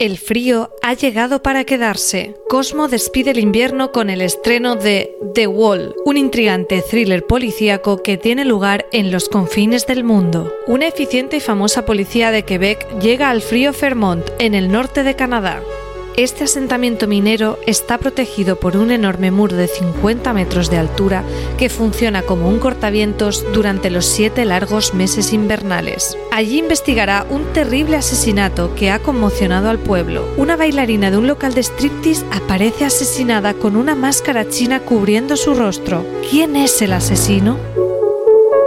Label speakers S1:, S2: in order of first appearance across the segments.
S1: El frío ha llegado para quedarse. Cosmo despide el invierno con el estreno de The Wall, un intrigante thriller policíaco que tiene lugar en los confines del mundo. Una eficiente y famosa policía de Quebec llega al frío Fairmont, en el norte de Canadá. Este asentamiento minero está protegido por un enorme muro de 50 metros de altura que funciona como un cortavientos durante los siete largos meses invernales. Allí investigará un terrible asesinato que ha conmocionado al pueblo. Una bailarina de un local de striptease aparece asesinada con una máscara china cubriendo su rostro. ¿Quién es el asesino?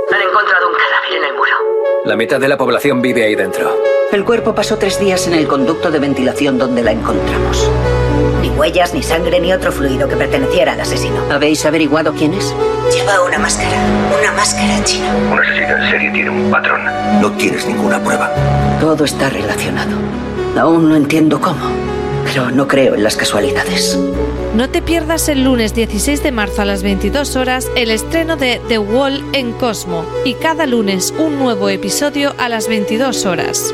S2: Han encontrado un cadáver en el muro.
S3: La mitad de la población vive ahí dentro.
S2: El cuerpo pasó tres días en el conducto de ventilación donde la encontramos. Ni huellas, ni sangre, ni otro fluido que perteneciera al asesino. ¿Habéis averiguado quién es? Lleva una máscara. Una máscara china.
S4: Un asesino en serie tiene un patrón. No tienes ninguna prueba.
S2: Todo está relacionado. Aún no entiendo cómo, pero no creo en las casualidades.
S1: No te pierdas el lunes 16 de marzo a las 22 horas el estreno de The Wall en Cosmo y cada lunes un nuevo episodio a las 22 horas.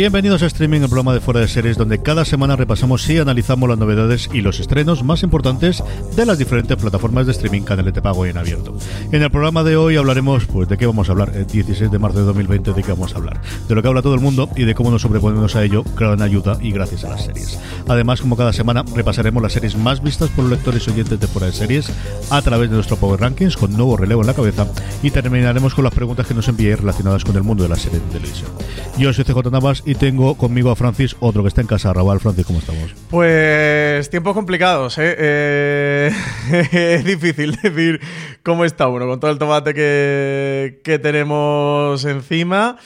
S5: Bienvenidos a Streaming, el programa de Fuera de Series, donde cada semana repasamos y analizamos las novedades y los estrenos más importantes de las diferentes plataformas de streaming, canales de pago y en abierto. En el programa de hoy hablaremos, pues, de qué vamos a hablar, el 16 de marzo de 2020, de qué vamos a hablar, de lo que habla todo el mundo y de cómo nos sobreponemos a ello, gran ayuda y gracias a las series. Además, como cada semana, repasaremos las series más vistas por los lectores y oyentes de Fuera de Series a través de nuestro Power Rankings, con nuevo relevo en la cabeza, y terminaremos con las preguntas que nos enviéis relacionadas con el mundo de las series de televisión. Yo soy CJ Navas y tengo conmigo a Francis, otro que está en casa. Raval, Francis, ¿cómo estamos?
S6: Pues tiempos complicados, ¿eh? Eh, es difícil decir cómo está uno con todo el tomate que, que tenemos encima.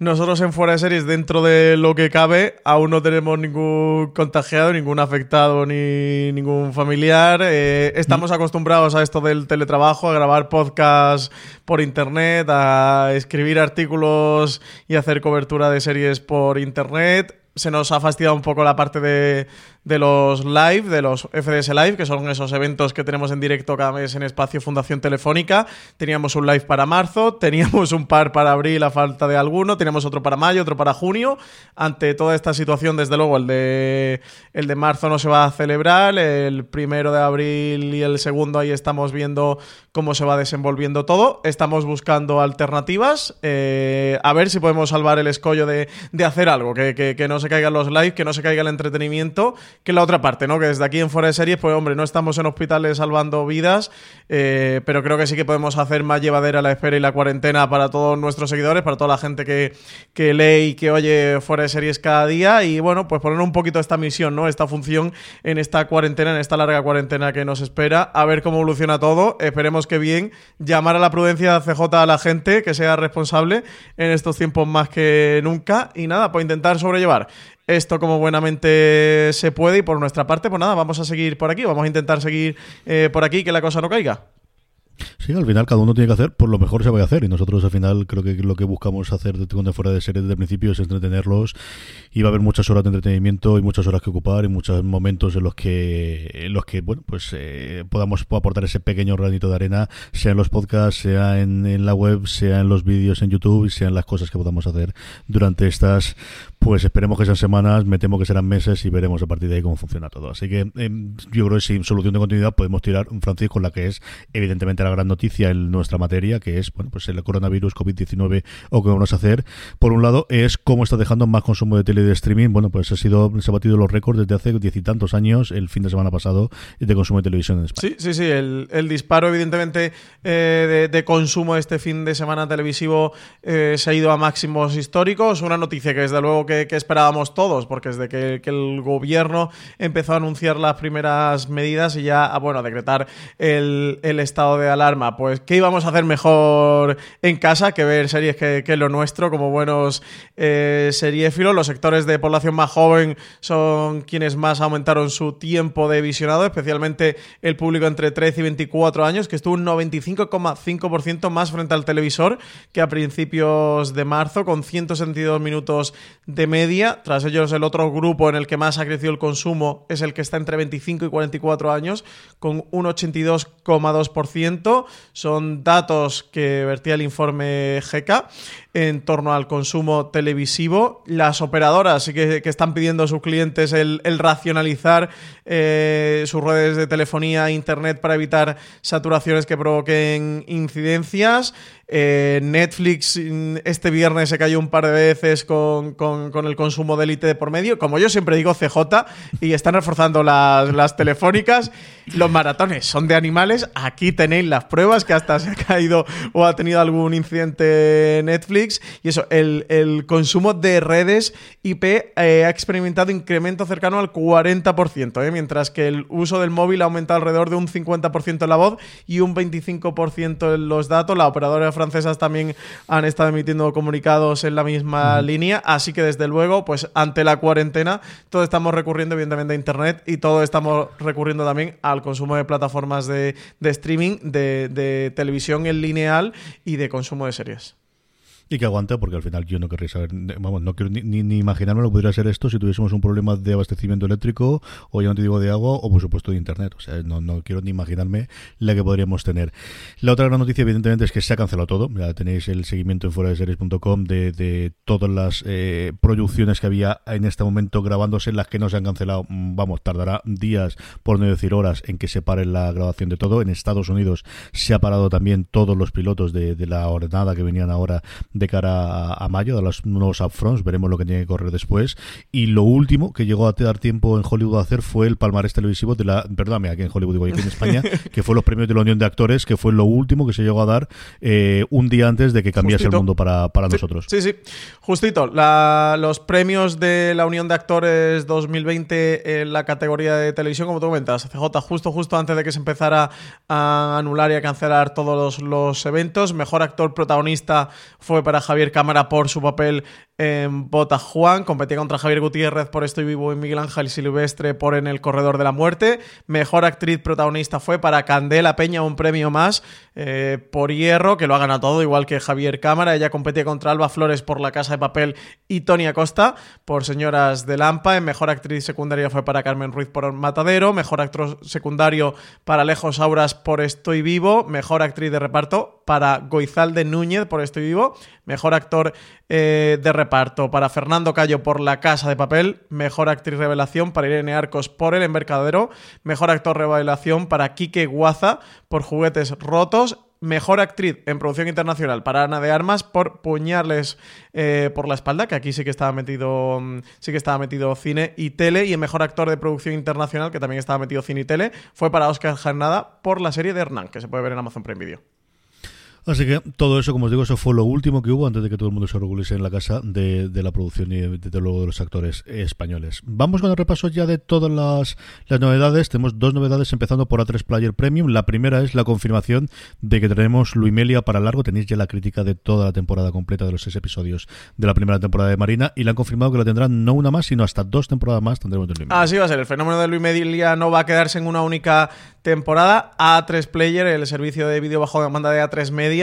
S6: Nosotros en Fuera de Series, dentro de lo que cabe, aún no tenemos ningún contagiado, ningún afectado ni ningún familiar. Eh, estamos acostumbrados a esto del teletrabajo, a grabar podcasts por internet, a escribir artículos y hacer cobertura de series por internet. Se nos ha fastidiado un poco la parte de, de los live, de los FDS Live, que son esos eventos que tenemos en directo cada mes en Espacio Fundación Telefónica. Teníamos un live para marzo, teníamos un par para abril a falta de alguno, teníamos otro para mayo, otro para junio. Ante toda esta situación, desde luego, el de, el de marzo no se va a celebrar, el primero de abril y el segundo ahí estamos viendo cómo se va desenvolviendo todo. Estamos buscando alternativas, eh, a ver si podemos salvar el escollo de, de hacer algo, que, que, que no se caigan los live, que no se caiga el entretenimiento que la otra parte, ¿no? Que desde aquí en Fuera de Series, pues hombre, no estamos en hospitales salvando vidas, eh, pero creo que sí que podemos hacer más llevadera la espera y la cuarentena para todos nuestros seguidores, para toda la gente que, que lee y que oye Fuera de Series cada día y bueno, pues poner un poquito esta misión, ¿no? Esta función en esta cuarentena, en esta larga cuarentena que nos espera, a ver cómo evoluciona todo, esperemos que bien, llamar a la prudencia de CJ a la gente, que sea responsable en estos tiempos más que nunca. Y nada, pues intentar sobrellevar esto como buenamente se puede y por nuestra parte, pues nada, vamos a seguir por aquí, vamos a intentar seguir eh, por aquí, que la cosa no caiga.
S5: Sí, al final cada uno tiene que hacer por lo mejor se va a hacer y nosotros al final creo que lo que buscamos hacer cuando fuera de serie desde el principio es entretenerlos y va a haber muchas horas de entretenimiento y muchas horas que ocupar y muchos momentos en los que los que bueno pues eh, podamos aportar ese pequeño granito de arena sea en los podcasts sea en, en la web sea en los vídeos en YouTube sea en las cosas que podamos hacer durante estas pues esperemos que sean semanas, me temo que serán meses y veremos a partir de ahí cómo funciona todo. Así que em, yo creo que sin solución de continuidad podemos tirar un Francisco la que es evidentemente la gran noticia en nuestra materia, que es bueno pues el coronavirus COVID-19 o qué vamos a hacer. Por un lado es cómo está dejando más consumo de tele y de streaming. Bueno, pues ha sido se ha batido los récords desde hace diez y tantos años, el fin de semana pasado, de consumo de televisión en España.
S6: Sí, sí, sí. El, disparo evidentemente eh, de, consumo este fin de semana televisivo eh, se ha ido a máximos históricos. Una noticia que desde luego que que, esperábamos todos, porque desde que, el gobierno empezó a anunciar las primeras medidas y ya, a, bueno, a decretar el, estado de alarma. Pues, ¿qué íbamos a hacer mejor en casa que ver series que, que lo nuestro, como buenos eh, seriéfilos? Los sectores de población más joven son quienes más aumentaron su tiempo de visionado, especialmente el público entre 13 y 24 años, que estuvo un 95,5% más frente al televisor que a principios de marzo, con 172 minutos de media. Tras ellos, el otro grupo en el que más ha crecido el consumo es el que está entre 25 y 44 años, con un 82,2%. Son datos que vertía el informe GK en torno al consumo televisivo. Las operadoras sí que, están pidiendo a sus clientes el, racionalizar eh, sus redes de telefonía e internet para evitar saturaciones que provoquen incidencias. Eh, Netflix mm, este viernes se cayó un par de veces con, el consumo de élite de por medio. Como yo siempre digo, CJ, y están reforzando las, las, telefónicas. Los maratones son de animales. Aquí tenéis las pruebas que hasta se ha caído o ha tenido algún incidente Netflix. Y eso, el, consumo de redes IP eh, ha experimentado incremento cercano al 40%, eh, mientras que el uso del móvil ha aumentado alrededor de un 50% en la voz y un 25% en los datos. La operadora francesas también han estado emitiendo comunicados en la misma línea, así que desde luego, pues ante la cuarentena, todos estamos recurriendo evidentemente a Internet y todos estamos recurriendo también al consumo de plataformas de, streaming, de, de televisión en lineal y de consumo de series.
S5: Y que aguante, porque al final yo no querría saber, vamos, no quiero ni, ni, imaginarme lo que podría ser esto si tuviésemos un problema de abastecimiento eléctrico, o ya no te digo de agua, o por supuesto de internet. O sea, no, no quiero ni imaginarme la que podríamos tener. La otra gran noticia, evidentemente, es que se ha cancelado todo. Tenéis el seguimiento en fuera de series.com de, todas las eh, producciones que había en este momento grabándose, las que no se han cancelado, mm, vamos, tardará días, por no decir horas, en que se pare la grabación de todo. En Estados Unidos se ha parado también todos los pilotos de, de la jornada que venían ahora de cara a, mayo, de los nuevos upfronts, veremos lo que tiene que correr después. Y lo último que llegó a dar tiempo en Hollywood a hacer fue el palmarés televisivo de la, perdóname, aquí en Hollywood, digo, aquí en España, que fue los premios de la Unión de Actores, que fue lo último que se llegó a dar eh, un día antes de que cambiase el mundo para, para nosotros.
S6: Sí, sí, justito. los premios de la Unión de Actores 2020 en la categoría de televisión, como tú comentas, CJ, justo, justo antes de que se empezara a anular y a cancelar todos los, los eventos. Mejor actor protagonista fue para Javier Cámara por su papel en Bota Juan. Competía contra Javier Gutiérrez por Estoy Vivo y Miguel Ángel Silvestre por En el Corredor de la Muerte. Mejor actriz protagonista fue para Candela Peña, un premio más eh, por Hierro, que lo ha ganado todo, igual que Javier Cámara. Ella competía contra Alba Flores por La Casa de Papel y Tony Acosta por Señoras de Lampa. En Mejor actriz secundaria fue para Carmen Ruiz por Matadero. Mejor actor secundario para Lejos Auras por Estoy Vivo. Mejor actriz de reparto para Goizalde Núñez por Estoy Vivo. Mejor actor eh, de reparto para Fernando Cayo por La Casa de Papel. Mejor actriz revelación para Irene Arcos por El Embarcadero. Mejor actor revelación para Quique Guaza por Juguetes Rotos. Mejor actriz en producción internacional para Ana de Armas por Puñales eh, por la espalda, que aquí sí que estaba metido mm, sí que estaba metido cine y tele. Y el mejor actor de producción internacional, que también estaba metido cine y tele, fue para Oscar Jarnada por la serie de Hernán, que se puede ver en Amazon Prime Video.
S5: Así que todo eso, como os digo, eso fue lo último que hubo antes de que todo el mundo se regulase en la casa de, la producción y de, luego de los actores españoles. Vamos con el repaso ya de todas las, novedades. Tenemos dos novedades empezando por A3 Player Premium. La primera es la confirmación de que tenemos Luimelia para largo. Tenéis ya la crítica de toda la temporada completa de los seis episodios de la primera temporada de Marina y le han confirmado que la tendrán no una más, sino hasta dos temporadas más tendremos de
S6: Luimelia. Así va a ser. El fenómeno de Luimelia no va a quedarse en una única temporada. A3 Player, el servicio de vídeo bajo demanda de A3 Media,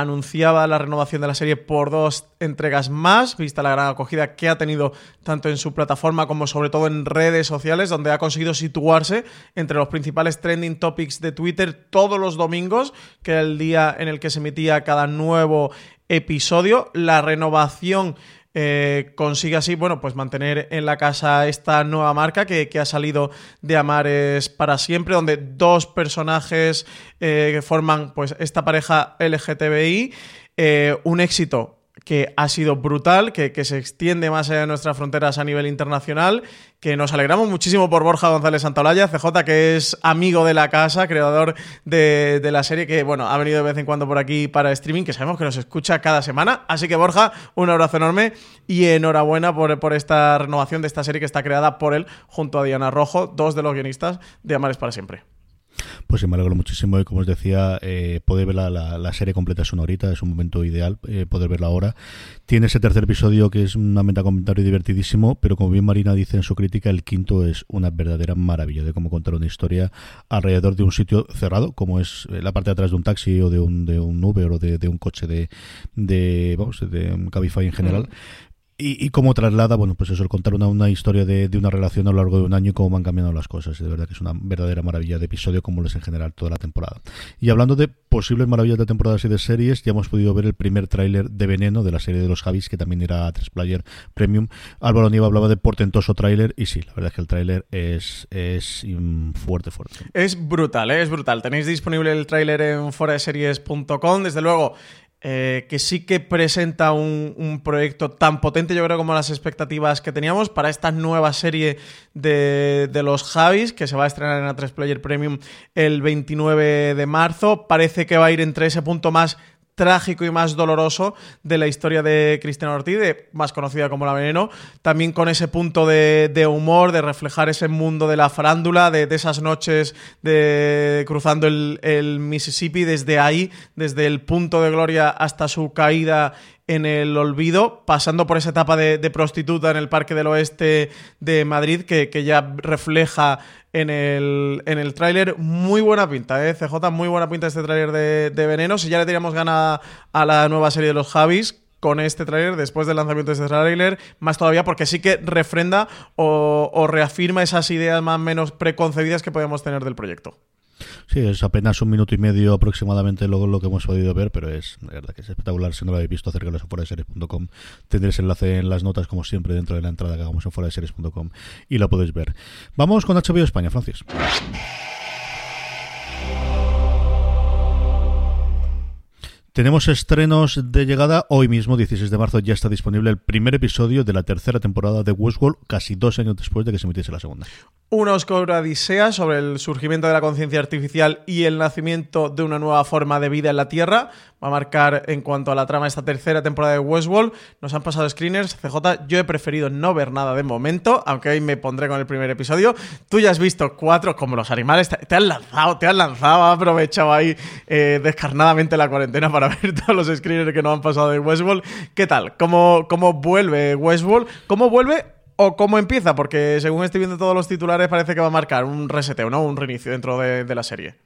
S6: anunciaba la renovación de la serie por dos entregas más, vista la gran acogida que ha tenido tanto en su plataforma como sobre todo en redes sociales, donde ha conseguido situarse entre los principales trending topics de Twitter todos los domingos, que era el día en el que se emitía cada nuevo episodio. La renovación eh, consigue así, bueno, pues mantener en la casa esta nueva marca que, ha salido de Amares para siempre, donde dos personajes eh, que forman pues esta pareja LGTBI, eh, un éxito que ha sido brutal, que, se extiende más allá de nuestras fronteras a nivel internacional, que nos alegramos muchísimo por Borja González Santaolalla, CJ, que es amigo de la casa, creador de, la serie, que bueno, ha venido de vez en cuando por aquí para streaming, que sabemos que nos escucha cada semana. Así que Borja, un abrazo enorme y enhorabuena por, por esta renovación de esta serie que está creada por él junto a Diana Rojo, dos de los guionistas de Amares para siempre.
S5: Pues sí, me alegro muchísimo y como os decía, eh, poder ver la, la, serie completa es una horita, es un momento ideal eh, poder verla ahora. Tiene ese tercer episodio que es una meta comentario divertidísimo, pero como bien Marina dice en su crítica, el quinto es una verdadera maravilla de cómo contar una historia alrededor de un sitio cerrado, como es la parte de atrás de un taxi o de un, de un Uber o de, un coche de, de, vamos, de un Cabify en general. Mm. Y, cómo traslada, bueno, pues eso, el contar una, una historia de, de, una relación a lo largo de un año y cómo van cambiando las cosas. De verdad que es una verdadera maravilla de episodio, como lo es en general toda la temporada. Y hablando de posibles maravillas de temporadas y de series, ya hemos podido ver el primer tráiler de Veneno de la serie de los Javis, que también era a 3 Player Premium. Álvaro Nieva hablaba de portentoso tráiler, y sí, la verdad es que el tráiler es, es fuerte, fuerte.
S6: Es brutal, ¿eh? es brutal. Tenéis disponible el tráiler en foraseries.com. Desde luego, eh, que sí que presenta un, proyecto tan potente, yo creo, como las expectativas que teníamos para esta nueva serie de, de los Javis, que se va a estrenar en A3 Player Premium el 29 de marzo. Parece que va a ir entre ese punto más trágico y más doloroso de la historia de Cristina Ortiz, más conocida como La Veneno, también con ese punto de, humor, de reflejar ese mundo de la farándula, de, esas noches de cruzando el, Mississippi, desde ahí, desde el punto de gloria hasta su caída en el olvido, pasando por esa etapa de, prostituta en el Parque del Oeste de Madrid, que, ya refleja en el, en el tráiler. Muy buena pinta, ¿eh? CJ, muy buena pinta este tráiler de, de Veneno. Si ya le teníamos gana a la nueva serie de los Javis, con este tráiler, después del lanzamiento de este tráiler, más todavía porque sí que refrenda o, o reafirma esas ideas más o menos preconcebidas que podemos tener del proyecto.
S5: Sí, es apenas un minuto y medio aproximadamente lo, lo que hemos podido ver, pero es verdad que es espectacular. Si no lo habéis visto, acerca de series.com. Tendréis enlace en las notas, como siempre, dentro de la entrada que hagamos en series.com y lo podéis ver. Vamos con HBO España, Francis. Tenemos estrenos de llegada. Hoy mismo, 16 de marzo, ya está disponible el primer episodio de la tercera temporada de Westworld, casi dos años después de que se emitiese la segunda.
S6: Una oscura odisea sobre el surgimiento de la conciencia artificial y el nacimiento de una nueva forma de vida en la Tierra. Va a marcar en cuanto a la trama esta tercera temporada de Westworld. Nos han pasado screeners. CJ, yo he preferido no ver nada de momento, aunque hoy me pondré con el primer episodio. Tú ya has visto cuatro, como los animales, te, han lanzado, te han lanzado, has aprovechado ahí eh, descarnadamente la cuarentena para ver todos los screeners que nos han pasado de Westworld. ¿Qué tal? ¿Cómo, cómo vuelve Westworld? ¿Cómo vuelve o cómo empieza? Porque según estoy viendo todos los titulares parece que va a marcar un reseteo, ¿no? Un reinicio dentro de la serie.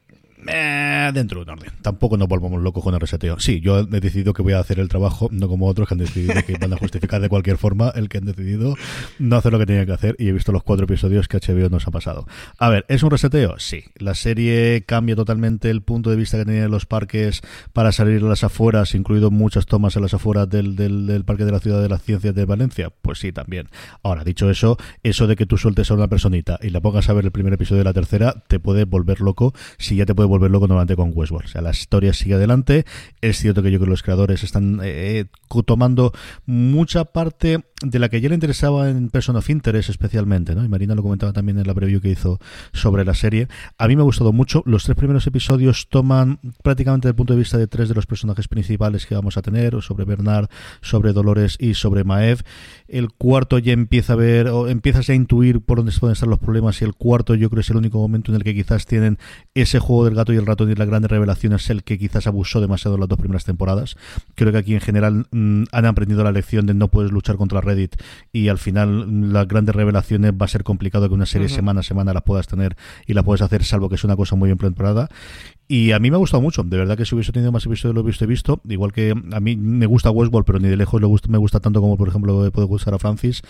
S5: Eh, dentro de un orden. Tampoco nos volvamos locos con el reseteo. Sí, yo he decidido que voy a hacer el trabajo, no como otros que han decidido que van a justificar de cualquier forma el que han decidido no hacer lo que tenían que hacer y he visto los cuatro episodios que HBO nos ha pasado. A ver, ¿es un reseteo? Sí. La serie cambia totalmente el punto de vista que tenían los parques para salir a las afueras, incluido muchas tomas en las afueras del, del, Parque de la Ciudad de las Ciencias de Valencia. Pues sí, también. Ahora, dicho eso, eso de que tú sueltes a una personita y la pongas a ver el primer episodio de la tercera, te puede volver loco si ya te puede volverlo normalmente con Westworld. O sea, la historia sigue adelante. Es cierto que yo creo que los creadores están eh, tomando mucha parte de la que ya le interesaba en Person of Interest especialmente, ¿no? Y Marina lo comentaba también en la preview que hizo sobre la serie. A mí me ha gustado mucho. Los tres primeros episodios toman prácticamente el punto de vista de tres de los personajes principales que vamos a tener, sobre Bernard, sobre Dolores y sobre Maev. El cuarto ya empieza a ver, o empiezas a intuir por dónde pueden estar los problemas y el cuarto yo creo es el único momento en el que quizás tienen ese juego del gato y el ratón y la grande revelación es el que quizás abusó demasiado en las dos primeras temporadas. Creo que aquí en general mm, han aprendido la lección de no puedes luchar contra Reddit y al final mm, las grandes revelaciones va a ser complicado que una serie semana a semana las puedas tener y la puedes hacer salvo que es una cosa muy bien preparada y a mí me ha gustado mucho. De verdad que si hubiese tenido más episodios lo hubiese visto. Igual que a mí me gusta Westworld, pero ni de lejos me gusta tanto como, por ejemplo, puede gustar a Francis.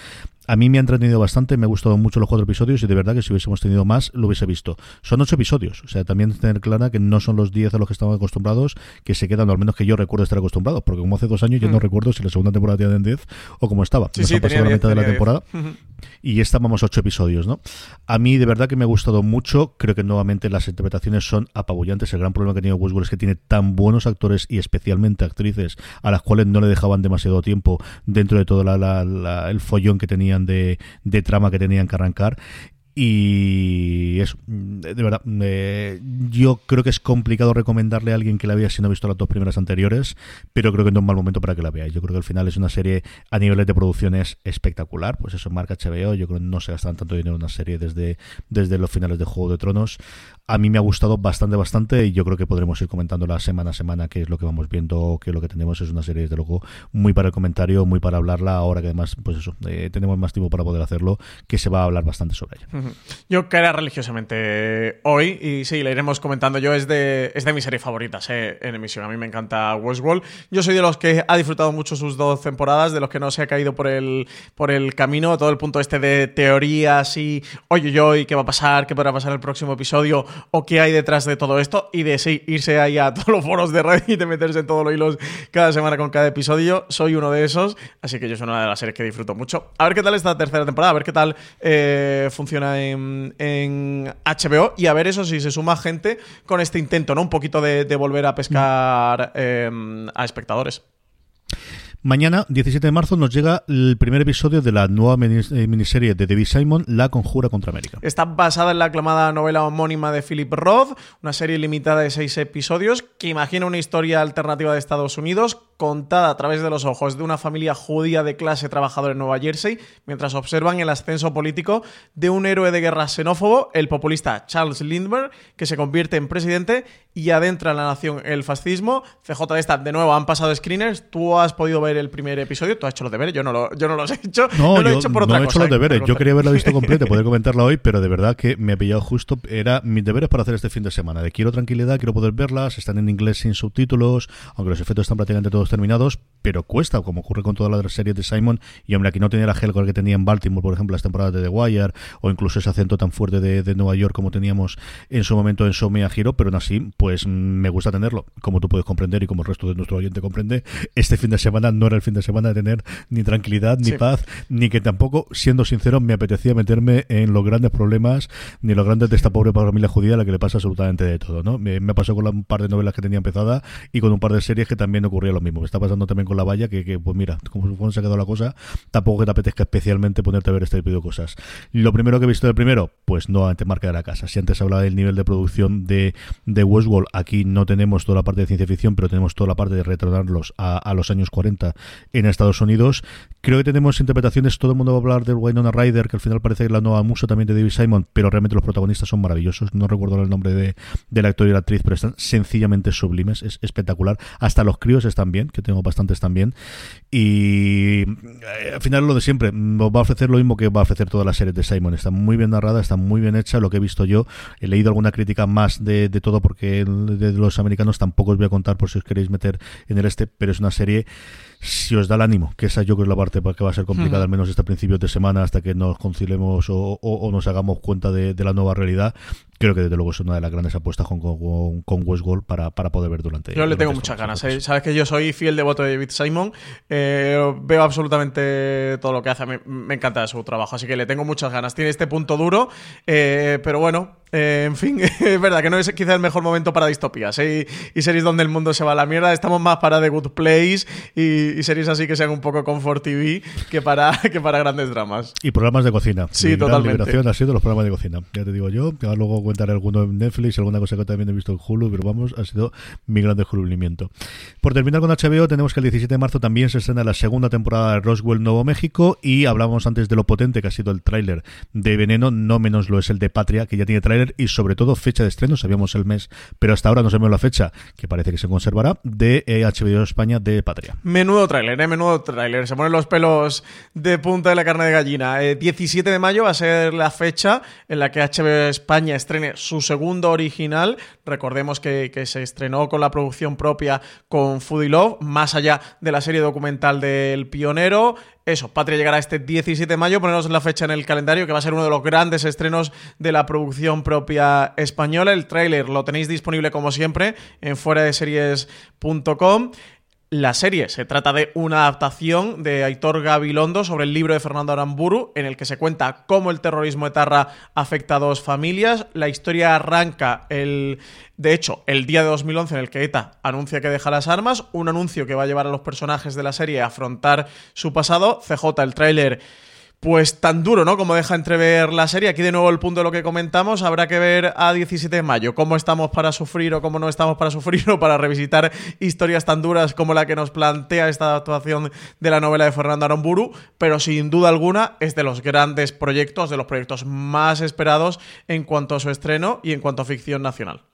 S5: A mí me ha entretenido bastante, me ha gustado mucho los cuatro episodios y de verdad que si hubiésemos tenido más, lo hubiese visto. Son ocho episodios. O sea, también tener clara que no son los diez a los que estamos acostumbrados, que se quedan, al menos que yo recuerdo estar acostumbrado. Porque como hace dos años yo no mm. recuerdo si la segunda temporada tenía diez o cómo estaba.
S6: Sí, sí, pasado la mitad de la temporada.
S5: Y estábamos ocho episodios, ¿no? A mí de verdad que me ha gustado mucho. Creo que nuevamente las interpretaciones son apabullantes. El gran problema que ha tenido Westworld es que tiene tan buenos actores y especialmente actrices a las cuales no le dejaban demasiado tiempo dentro de todo el follón que de trama que tenían que arrancar Y eso, de verdad, eh, yo creo que es complicado recomendarle a alguien que la vea si no ha visto las dos primeras anteriores, pero creo que no es un mal momento para que la veáis. Yo creo que al final es una serie a niveles de producción es espectacular, pues eso marca HBO, yo creo que no se gastan tanto dinero en una serie desde, desde los finales de Juego de Tronos a mí me ha gustado bastante, bastante y yo creo que podremos ir comentando la semana a semana qué es lo que vamos viendo, que lo que tenemos es una serie, desde luego, muy para el comentario, muy para hablarla, ahora que además, pues eso, eh, tenemos más tiempo para poder hacerlo, que se va a hablar bastante sobre ella.
S6: Yo caeré religiosamente hoy y sí, la iremos comentando. Yo es de, es de mis series favoritas eh, en emisión. A mí me encanta Westworld. Yo soy de los que ha disfrutado mucho sus dos temporadas, de los que no se ha caído por el, por el camino, todo el punto este de teorías y oye ¿y qué va a pasar? ¿Qué podrá pasar en el próximo episodio? o qué hay detrás de todo esto y de sí, irse ahí a todos los foros de Reddit y de meterse en todos los hilos cada semana con cada episodio. Soy uno de esos, así que yo soy una de las series que disfruto mucho. A ver qué tal esta tercera temporada, a ver qué tal eh, funciona en, HBO y a ver eso si se suma gente con este intento, ¿no? Un poquito de, volver a pescar eh, a espectadores.
S5: Mañana, 17 de marzo, nos llega el primer episodio de la nueva eh, miniserie de David Simon, La Conjura contra América.
S6: Está basada en la aclamada novela homónima de Philip Roth, una serie limitada de seis episodios que imagina una historia alternativa de Estados Unidos contada a través de los ojos de una familia judía de clase trabajadora en Nueva Jersey, mientras observan el ascenso político de un héroe de guerra xenófobo, el populista Charles Lindbergh, que se convierte en presidente y adentra en la nación el fascismo. CJ de esta, de nuevo, han pasado screeners. Tú has podido ver el primer episodio, tú has hecho los deberes, yo no, lo, yo no los he hecho.
S5: No,
S6: lo
S5: he hecho por otra no he hecho los ¿eh? deberes. Yo quería haberlo visto completo, poder comentarla hoy, pero de verdad que me ha pillado justo. Era mis deberes para hacer este fin de semana. De quiero tranquilidad, quiero poder verlas, están en inglés sin subtítulos, aunque los efectos están prácticamente todos terminados, pero cuesta, como ocurre con todas las series de Simon. Y hombre, aquí no tenía la Helgor que tenía en Baltimore, por ejemplo, las temporadas de The Wire, o incluso ese acento tan fuerte de, de Nueva York como teníamos en su momento en Somia Giro, pero aún así, pues me gusta tenerlo. Como tú puedes comprender y como el resto de nuestro oyente comprende, este fin de semana no era el fin de semana de tener ni tranquilidad, ni paz, ni que tampoco, siendo sincero, me apetecía meterme en los grandes problemas, ni los grandes de esta pobre familia judía a la que le pasa absolutamente de todo, ¿no? Me, me pasó con un par de novelas que tenía empezada y con un par de series que también ocurría lo mismo. Me está pasando también con La Valla, que, pues mira, como se ha quedado la cosa, tampoco que te apetezca especialmente ponerte a ver este tipo de cosas. Lo primero que he visto del primero, pues no, antes marca de la casa. Si antes hablaba del nivel de producción de, de Westworld, aquí no tenemos toda la parte de ciencia ficción, pero tenemos toda la parte de retornarlos a, a los años 40 en Estados Unidos. Creo que tenemos interpretaciones, todo el mundo va a hablar de Winona Ryder, que al final parece que la nueva musa también de David Simon, pero realmente los protagonistas son maravillosos. No recuerdo el nombre de, del actor y la actriz, pero están sencillamente sublimes, es espectacular. Hasta los críos están bien, que tengo bastantes también. Y eh, al final lo de siempre, va a ofrecer lo mismo que va a ofrecer todas las series de Simon. Está muy bien narrada, está muy bien hecha, lo que he visto yo. He leído alguna crítica más de, de todo porque de los americanos tampoco os voy a contar por si os queréis meter en el este, pero es una serie si os da el ánimo, que esa yo creo es la parte que va a ser complicada, al menos este principio de semana, hasta que nos concilemos o, nos hagamos cuenta de, la nueva realidad, creo que desde luego es una de las grandes apuestas con, con, con Westworld para, para poder ver durante.
S6: Yo le tengo muchas ganas. ¿eh? Sabes que yo soy fiel devoto de David Simon. Eh, veo absolutamente todo lo que hace. Me, me, encanta su trabajo, así que le tengo muchas ganas. Tiene este punto duro, eh, pero bueno, en fin, es verdad que no es quizá el mejor momento para distopías ¿eh? y, series donde el mundo se va a la mierda. Estamos más para The Good Place y, series así que sean un poco Comfort TV que para, que para grandes dramas.
S5: Y programas de cocina.
S6: Sí, totalmente.
S5: liberación ha sido los programas de cocina. Ya te digo yo, que luego contaré alguno en Netflix, alguna cosa que también he visto en Hulu, pero vamos, ha sido mi gran descubrimiento. Por terminar con HBO, tenemos que el 17 de marzo también se estrena la segunda temporada de Roswell Nuevo México y hablábamos antes de lo potente que ha sido el tráiler de Veneno, no menos lo es el de Patria, que ya tiene tráiler y sobre todo fecha de estreno, sabíamos el mes, pero hasta ahora no sabemos la fecha, que parece que se conservará, de HBO España de Patria.
S6: Menudo tráiler, ¿eh? Menudo tráiler. Se ponen los pelos de punta de la carne de gallina. 17 eh, de mayo va a ser la fecha en la que HBO España su segundo original. Recordemos que, se estrenó con la producción propia con Foodie Love, más allá de la serie documental del pionero. Eso, Patria llegará este 17 de mayo, ponernos la fecha en el calendario, que va a ser uno de los grandes estrenos de la producción propia española. El tráiler lo tenéis disponible como siempre en fuera de series.com. La serie se trata de una adaptación de Aitor Gabilondo sobre el libro de Fernando Aramburu, en el que se cuenta cómo el terrorismo etarra afecta a dos familias. La historia arranca, el, de hecho, el día de 2011 en el que ETA anuncia que deja las armas, un anuncio que va a llevar a los personajes de la serie a afrontar su pasado. CJ, el tráiler pues tan duro, ¿no? Como deja entrever la serie. Aquí de nuevo el punto de lo que comentamos, habrá que ver a 17 de mayo cómo estamos para sufrir o cómo no estamos para sufrir o para revisitar historias tan duras como la que nos plantea esta adaptación de la novela de Fernando Aramburu, pero sin duda alguna es de los grandes proyectos, de los proyectos más esperados en cuanto a su estreno y en cuanto a ficción nacional.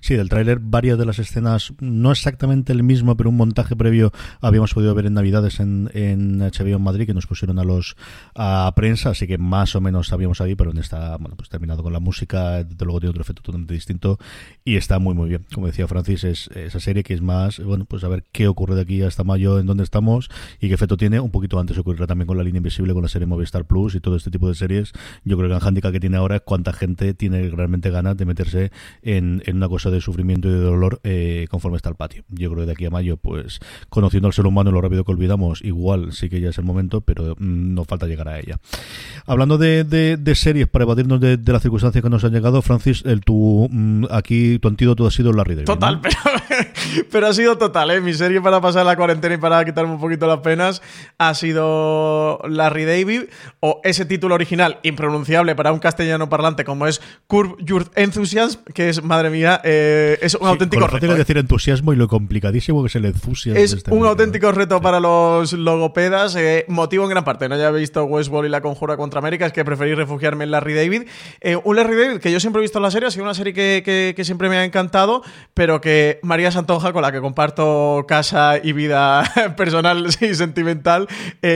S5: Sí, del tráiler varias de las escenas, no exactamente el mismo, pero un montaje previo habíamos podido ver en Navidades en, en HBO en Madrid, que nos pusieron a los a prensa, así que más o menos sabíamos ahí, pero en está, bueno, pues terminado con la música, desde luego tiene otro efecto totalmente distinto y está muy muy bien. Como decía Francis, es esa serie que es más, bueno, pues a ver qué ocurre de aquí hasta mayo, en dónde estamos y qué efecto tiene. Un poquito antes ocurrirá también con la línea invisible, con la serie Movistar Plus y todo este tipo de series. Yo creo que el handicap que tiene ahora es cuánta gente tiene realmente ganas de meterse en, en una cosa de sufrimiento y de dolor eh, conforme está el patio. Yo creo que de aquí a mayo, pues conociendo al ser humano lo rápido que olvidamos, igual sí que ya es el momento, pero mm, nos falta llegar a ella. Hablando de, series, para evadirnos de, las circunstancias que nos han llegado, Francis, el tu mm, aquí tu antídoto ha sido Larry David.
S6: Total, pero, pero, ha sido total, ¿eh? Mi serie para pasar la cuarentena y para quitarme un poquito las penas ha sido Larry David, o ese título original impronunciable para un castellano parlante como es Curve Your Enthusiasm, que es, madre mía, eh, es un auténtico
S5: reto. que ¿eh? decir entusiasmo y lo complicadísimo que es el entusiasmo.
S6: Es este un auténtico reto para los logopedas, eh, motivo en gran parte. No haya visto Westworld y la conjura contra América, es que preferí refugiarme en Larry David. un Larry David que yo siempre he visto en la serie, ha sido una serie que, que, siempre me ha encantado, pero que María Santonja, con la que comparto casa y vida personal y sentimental,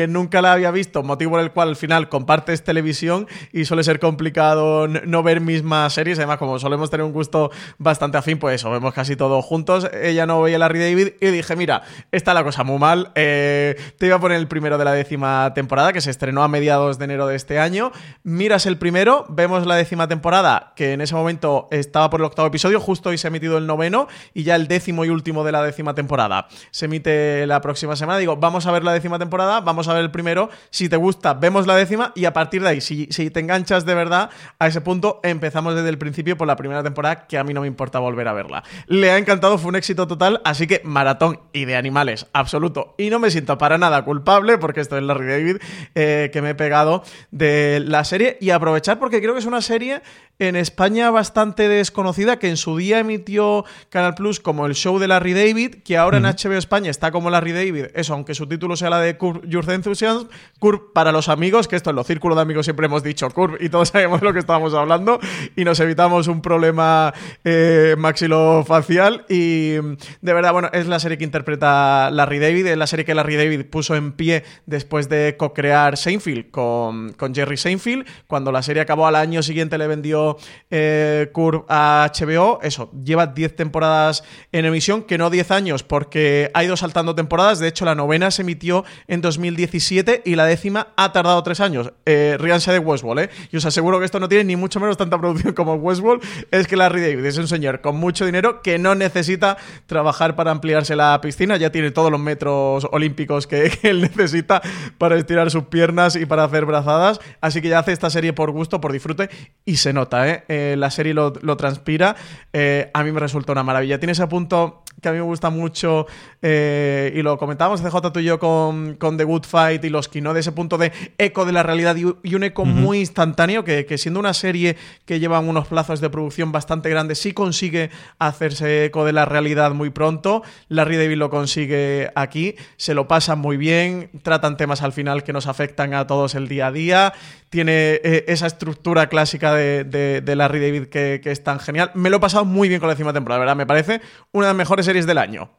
S6: nunca la había visto, motivo por el cual al final compartes televisión y suele ser complicado no ver mismas series. Además, como solemos tener un gusto bastante afín, pues eso, vemos casi todos juntos. Ella no veía Larry David y dije, mira, está la cosa muy mal. Eh, te iba a poner el primero de la décima temporada, que se estrenó a mediados de enero de este año. Miras el primero, vemos la décima temporada, que en ese momento estaba por el octavo episodio, justo hoy se ha emitido el noveno, y ya el décimo y último de la décima temporada se emite la próxima semana. Digo, vamos a ver la décima temporada, vamos a ver el primero. Si te gusta, vemos la décima y a partir de ahí, si, si te enganchas de verdad a ese punto, empezamos desde el principio por la primera temporada, que a mí no me importa volver a verla. Le ha encantado, fue un éxito total, así que maratón y de animales, absoluto. Y no me siento para nada culpable, porque esto es Larry David, eh, que me he pegado de la serie. Y aprovechar porque creo que es una serie en España bastante desconocida, que en su día emitió Canal Plus como el show de Larry David, que ahora en HBO España está como Larry David, eso, aunque su título sea la de Curve Your Enthusiasm, Curve para los amigos, que esto en los círculos de amigos siempre hemos dicho Curve y todos sabemos de lo que estábamos hablando y nos evitamos un problema eh, maxilofacial. Y de verdad, bueno, es la serie que interpreta Larry David, es la serie que Larry David puso en pie después de co-crear Seinfeld con, con Jerry Seinfeld, cuando la serie acabó al año siguiente le vendió eh, Curve a HBO, eso, lleva 10 temporadas en emisión, que no 10 años, porque ha ido saltando temporadas. De hecho, la novena se emitió en 2017 y la décima ha tardado 3 años. Eh, ríanse de Westworld, ¿eh? Y os aseguro que esto no tiene ni mucho menos tanta producción como Westworld. Es que Larry David es un señor con mucho dinero que no necesita trabajar para ampliarse la piscina, ya tiene todos los metros olímpicos que, él necesita para estirar sus piernas y para hacer brazadas. Así que ya hace esta serie por gusto, por disfrute y se nota. ¿Eh? ¿eh? la serie lo, transpira. Eh, a mí me resulta una maravilla. Tiene ese punto que a mí me gusta mucho eh, y lo comentábamos CJ tú y yo con, con, The Good Fight y los Kino de ese punto de eco de la realidad y, un eco muy instantáneo que, que, siendo una serie que lleva unos plazos de producción bastante grandes sí consigue hacerse eco de la realidad muy pronto. Larry David lo consigue aquí, se lo pasan muy bien, tratan temas al final que nos afectan a todos el día a día, tiene eh, esa estructura clásica de, de, Larry David que, que, es tan genial. Me lo he pasado muy bien con la décima temporada, ¿verdad? Me parece una de las mejores series del año.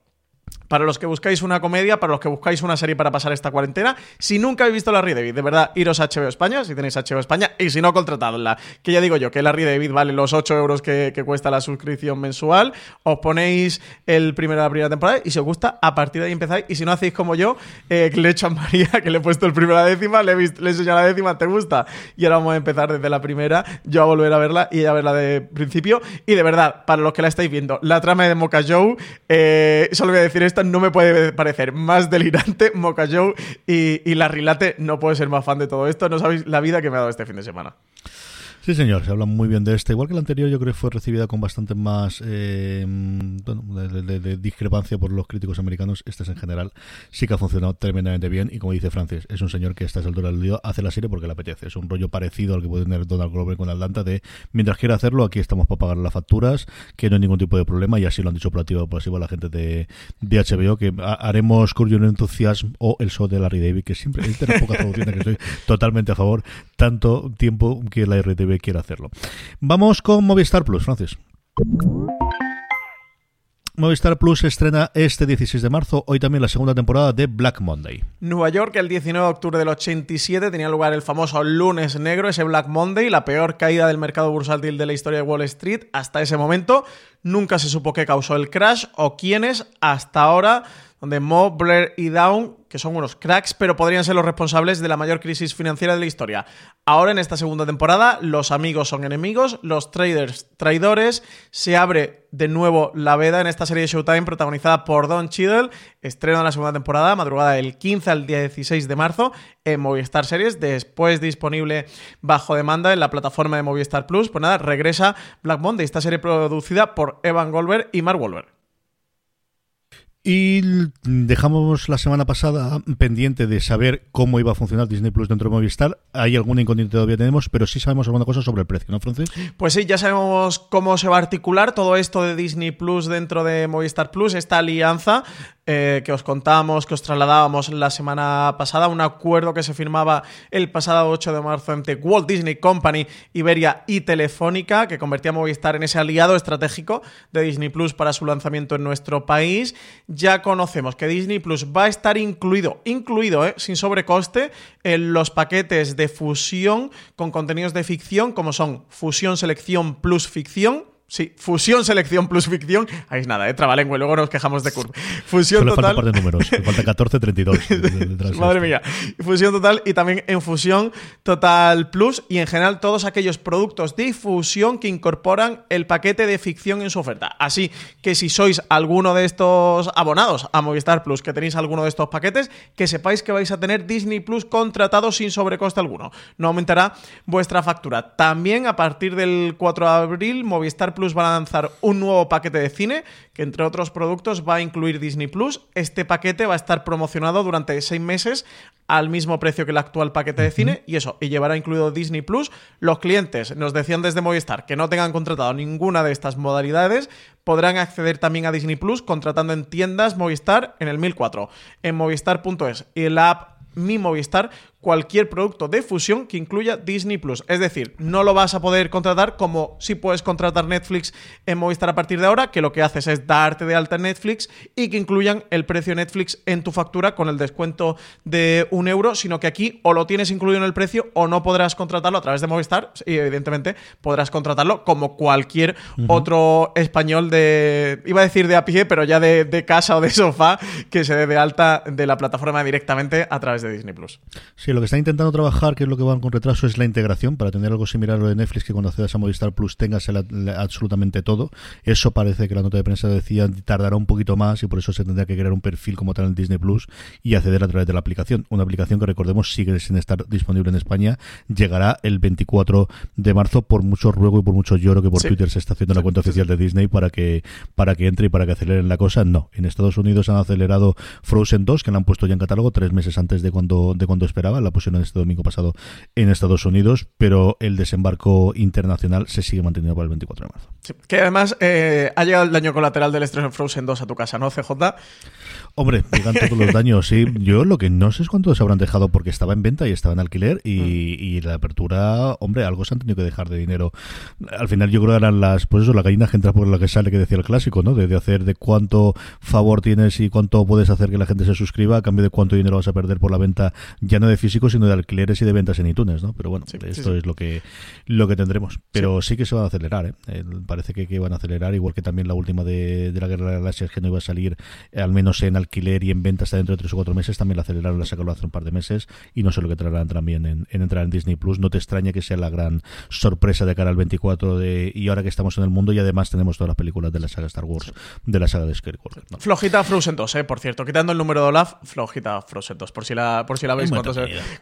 S6: Para los que buscáis una comedia, para los que buscáis una serie para pasar esta cuarentena, si nunca habéis visto Larry David, de verdad, iros a HBO España, si tenéis HBO España, y si no, contratadla. Que ya digo yo, que Larry David vale los 8 euros que, cuesta la suscripción mensual, os ponéis el primero la primera temporada, y si os gusta, a partir de ahí empezáis, y si no hacéis como yo, eh, que le he hecho a María, que le he puesto el primero a décima, le he, visto, le he enseñado la décima, ¿te gusta? Y ahora vamos a empezar desde la primera, yo a volver a verla y ella a verla de principio, y de verdad, para los que la estáis viendo, la trama de Mocha Joe, eh, solo voy a decir esto, no me puede parecer más delirante Mocha Joe y, y la Rilate no puede ser más fan de todo esto. No sabéis la vida que me ha dado este fin de semana.
S5: Sí, señor, se habla muy bien de este. Igual que la anterior, yo creo que fue recibida con bastante más eh, discrepancia por los críticos americanos. Este es en general sí que ha funcionado tremendamente bien. Y como dice Francis, es un señor que a esta altura del día hace la serie porque le apetece. Es un rollo parecido al que puede tener Donald Glover con Atlanta de mientras quiera hacerlo, aquí estamos para pagar las facturas, que no hay ningún tipo de problema. Y así lo han dicho por activa pasiva la gente de, de HBO, que haremos Currion Enthusiasm o el show de Larry David, que siempre de las pocas producciones que estoy totalmente a favor, tanto tiempo que la RTV quiera hacerlo. Vamos con Movistar Plus, Francis. Movistar Plus estrena este 16 de marzo, hoy también la segunda temporada de Black Monday.
S6: Nueva York, el 19 de octubre del 87, tenía lugar el famoso lunes negro, ese Black Monday, la peor caída del mercado bursátil de la historia de Wall Street hasta ese momento. Nunca se supo qué causó el crash o quiénes hasta ahora donde Mo, Blair y Down, que son unos cracks, pero podrían ser los responsables de la mayor crisis financiera de la historia. Ahora, en esta segunda temporada, los amigos son enemigos, los traders traidores, se abre de nuevo la veda en esta serie de Showtime protagonizada por Don Cheadle, estreno en la segunda temporada, madrugada del 15 al 16 de marzo en Movistar Series, después disponible bajo demanda en la plataforma de Movistar Plus. Pues nada, regresa Black Monday, esta serie producida por Evan Goldberg y Mark Wahlberg.
S5: Y dejamos la semana pasada pendiente de saber cómo iba a funcionar Disney Plus dentro de Movistar. Hay algún inconveniente todavía tenemos, pero sí sabemos alguna cosa sobre el precio, ¿no, Francis?
S6: Pues sí, ya sabemos cómo se va a articular todo esto de Disney Plus dentro de Movistar Plus, esta alianza eh, que os contábamos, que os trasladábamos la semana pasada, un acuerdo que se firmaba el pasado 8 de marzo entre Walt Disney Company, Iberia y Telefónica, que convertía a Movistar en ese aliado estratégico de Disney Plus para su lanzamiento en nuestro país. Ya conocemos que Disney Plus va a estar incluido, incluido, eh, sin sobrecoste, en los paquetes de fusión con contenidos de ficción, como son Fusión Selección Plus Ficción Sí, fusión, selección plus ficción. Ahí es nada, ¿eh? Trabalengua, luego nos quejamos de curva. Fusión
S5: Solo
S6: total.
S5: falta par de números, falta 14, 32.
S6: Madre mía. Fusión total y también en fusión total plus y en general todos aquellos productos de fusión que incorporan el paquete de ficción en su oferta. Así que si sois alguno de estos abonados a Movistar Plus, que tenéis alguno de estos paquetes, que sepáis que vais a tener Disney Plus contratado sin sobrecoste alguno. No aumentará vuestra factura. También a partir del 4 de abril, Movistar Plus va a lanzar un nuevo paquete de cine que entre otros productos va a incluir Disney Plus. Este paquete va a estar promocionado durante seis meses al mismo precio que el actual paquete de cine y eso, y llevará incluido Disney Plus. Los clientes nos decían desde Movistar que no tengan contratado ninguna de estas modalidades podrán acceder también a Disney Plus contratando en tiendas Movistar en el 1004, en movistar.es y en la app Mi Movistar cualquier producto de fusión que incluya Disney Plus. Es decir, no lo vas a poder contratar como si puedes contratar Netflix en Movistar a partir de ahora, que lo que haces es darte de alta en Netflix y que incluyan el precio Netflix en tu factura con el descuento de un euro, sino que aquí o lo tienes incluido en el precio o no podrás contratarlo a través de Movistar y evidentemente podrás contratarlo como cualquier otro español de, iba a decir de a pie, pero ya de, de casa o de sofá que se dé de alta de la plataforma directamente a través de Disney Plus.
S5: Sí, lo que están intentando trabajar, que es lo que van con retraso, es la integración para tener algo similar a lo de Netflix, que cuando accedas a Movistar Plus tengas el- el- absolutamente todo. Eso parece que la nota de prensa decía tardará un poquito más y por eso se tendrá que crear un perfil como tal en Disney Plus y acceder a través de la aplicación. Una aplicación que recordemos sigue sin estar disponible en España. Llegará el 24 de marzo por mucho ruego y por mucho lloro que por
S6: Sí.
S5: Twitter se está haciendo la cuenta oficial de Disney para que para que entre y para que aceleren la cosa. No, en Estados Unidos han acelerado Frozen 2, que la han puesto ya en catálogo tres meses antes de cuando de cuando esperaba. La pusieron este domingo pasado en Estados Unidos, pero el desembarco internacional se sigue manteniendo para el 24 de marzo.
S6: Sí, Que además eh, ha llegado el daño colateral del estrés en Frozen 2 a tu casa, ¿no, CJ?
S5: Hombre, llegan todos los daños, sí. Yo lo que no sé es cuánto se habrán dejado porque estaba en venta y estaba en alquiler y, y la apertura, hombre, algo se han tenido que dejar de dinero. Al final yo creo que eran las, pues eso, la gallina que entra por la que sale que decía el clásico, ¿no? De, de hacer de cuánto favor tienes y cuánto puedes hacer que la gente se suscriba a cambio de cuánto dinero vas a perder por la venta ya no de físico sino de alquileres y de ventas en iTunes, ¿no? Pero bueno,
S6: Sí,
S5: esto
S6: sí.
S5: es lo que lo que tendremos. Pero sí, que se van a acelerar, ¿eh? Eh, parece que, que van a acelerar, igual que también la última de, de la Guerra de las Galaxias que no iba a salir, eh, al menos en alquiler y en venta hasta dentro de tres o cuatro meses, también la aceleraron, la sacaron hace un par de meses y no sé lo que traerán también en, entrar en Disney Plus. No te extraña que sea la gran sorpresa de cara al 24 de, y ahora que estamos en el mundo y además tenemos todas las películas de la saga Star Wars, de la saga de Skywalker.
S6: Flojita Frozen 2, eh, por cierto. Quitando el número de Olaf, flojita Frozen 2, por si la, por si la veis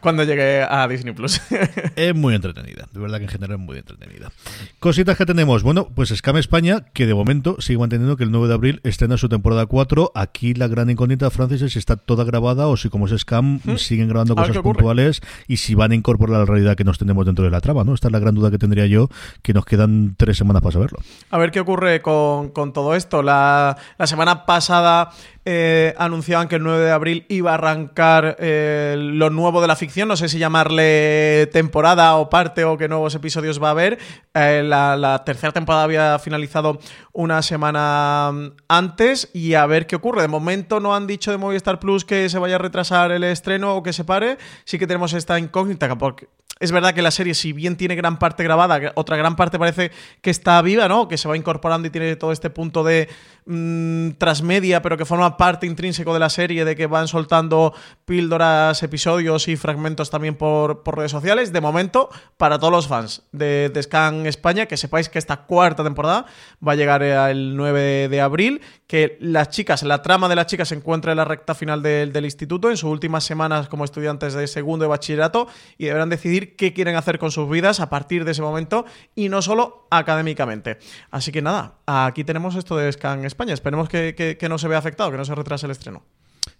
S6: cuando, cuando, llegue a Disney Plus.
S5: es muy entretenida, de verdad que en general es muy entretenida. Cositas que tenemos. Bueno, pues Scam España, que de momento sigue manteniendo que el 9 de abril estrena su temporada 4. Aquí la gran incógnita, Francis, es si está toda grabada o si como es Scam ¿Mm? siguen grabando cosas puntuales y si van a incorporar la realidad que nos tenemos dentro de la trama, ¿no? Esta es la gran duda que tendría yo, que nos quedan tres semanas para saberlo.
S6: A ver qué ocurre con, con todo esto. La, la semana pasada eh, anunciaban que el 9 de abril iba a arrancar eh, lo nuevo de la ficción. No sé si llamarle temporada o parte o qué nuevos episodios va a haber. Eh, la, tercera temporada había finalizado una semana mm, antes y a ver qué ocurre. De momento no han dicho de Movistar Plus que se vaya a retrasar el estreno o que se pare. Sí que tenemos esta incógnita porque es verdad que la serie, si bien tiene gran parte grabada, otra gran parte parece que está viva, ¿no? Que se va incorporando y tiene todo este punto de mm, transmedia, pero que forma parte intrínseco de la serie, de que van soltando píldoras, episodios y fragmentos también por, redes sociales. De momento, para todos los fans de, Scan España, que sepáis que esta cuarta temporada va a llegar el 9 de abril, que las chicas, la trama de las chicas se encuentra en la recta final del, del instituto, en sus últimas semanas como estudiantes de segundo de bachillerato, y deberán decidir qué quieren hacer con sus vidas a partir de ese momento y no solo académicamente. Así que nada, aquí tenemos esto de Scan España. Esperemos que, no se vea afectado, que no se retrase el estreno.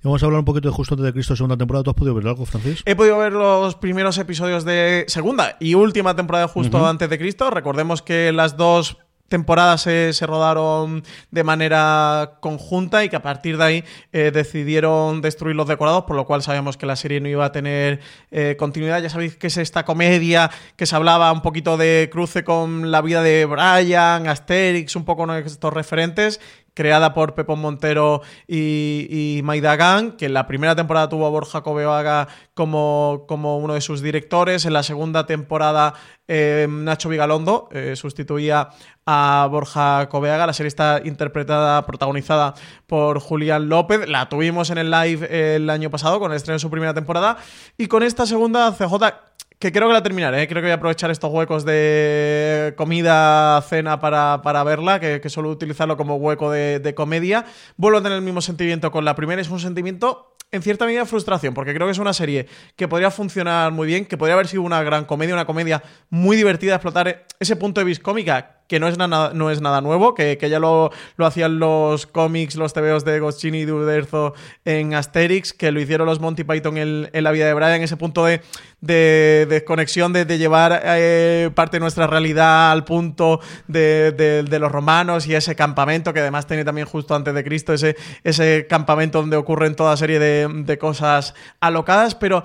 S5: Vamos a hablar un poquito de Justo antes de Cristo, segunda temporada. ¿Tú has podido ver algo, Francis?
S6: He podido ver los primeros episodios de segunda y última temporada de Justo antes de Cristo. Recordemos que las dos temporadas se, rodaron de manera conjunta y que a partir de ahí eh, decidieron destruir los decorados, por lo cual sabíamos que la serie no iba a tener eh, continuidad. Ya sabéis que es esta comedia que se hablaba un poquito de cruce con la vida de Brian, Asterix, un poco estos referentes creada por Pepón Montero y, y Maida que en la primera temporada tuvo a Borja Cobeaga como, como uno de sus directores, en la segunda temporada eh, Nacho Vigalondo eh, sustituía a Borja Cobeaga, la serie está interpretada, protagonizada por Julián López, la tuvimos en el live el año pasado con el estreno de su primera temporada, y con esta segunda CJ que creo que la terminaré, ¿eh? creo que voy a aprovechar estos huecos de comida, cena para, verla, que, suelo utilizarlo como hueco de, comedia. Vuelvo a tener el mismo sentimiento con la primera, es un sentimiento en cierta medida frustración, porque creo que es una serie que podría funcionar muy bien, que podría haber sido una gran comedia, una comedia muy divertida, explotar ese punto de vista cómica que no es nada, no es nada nuevo, que, que ya lo, lo, hacían los cómics, los TVOs de Goscinny y Duderzo en Asterix, que lo hicieron los Monty Python en, en la vida de Brian, ese punto de, de, de conexión, de, de llevar eh, parte de nuestra realidad al punto de, de, los romanos y ese campamento, que además tiene también justo antes de Cristo, ese, ese campamento donde ocurren toda serie de, de cosas alocadas, pero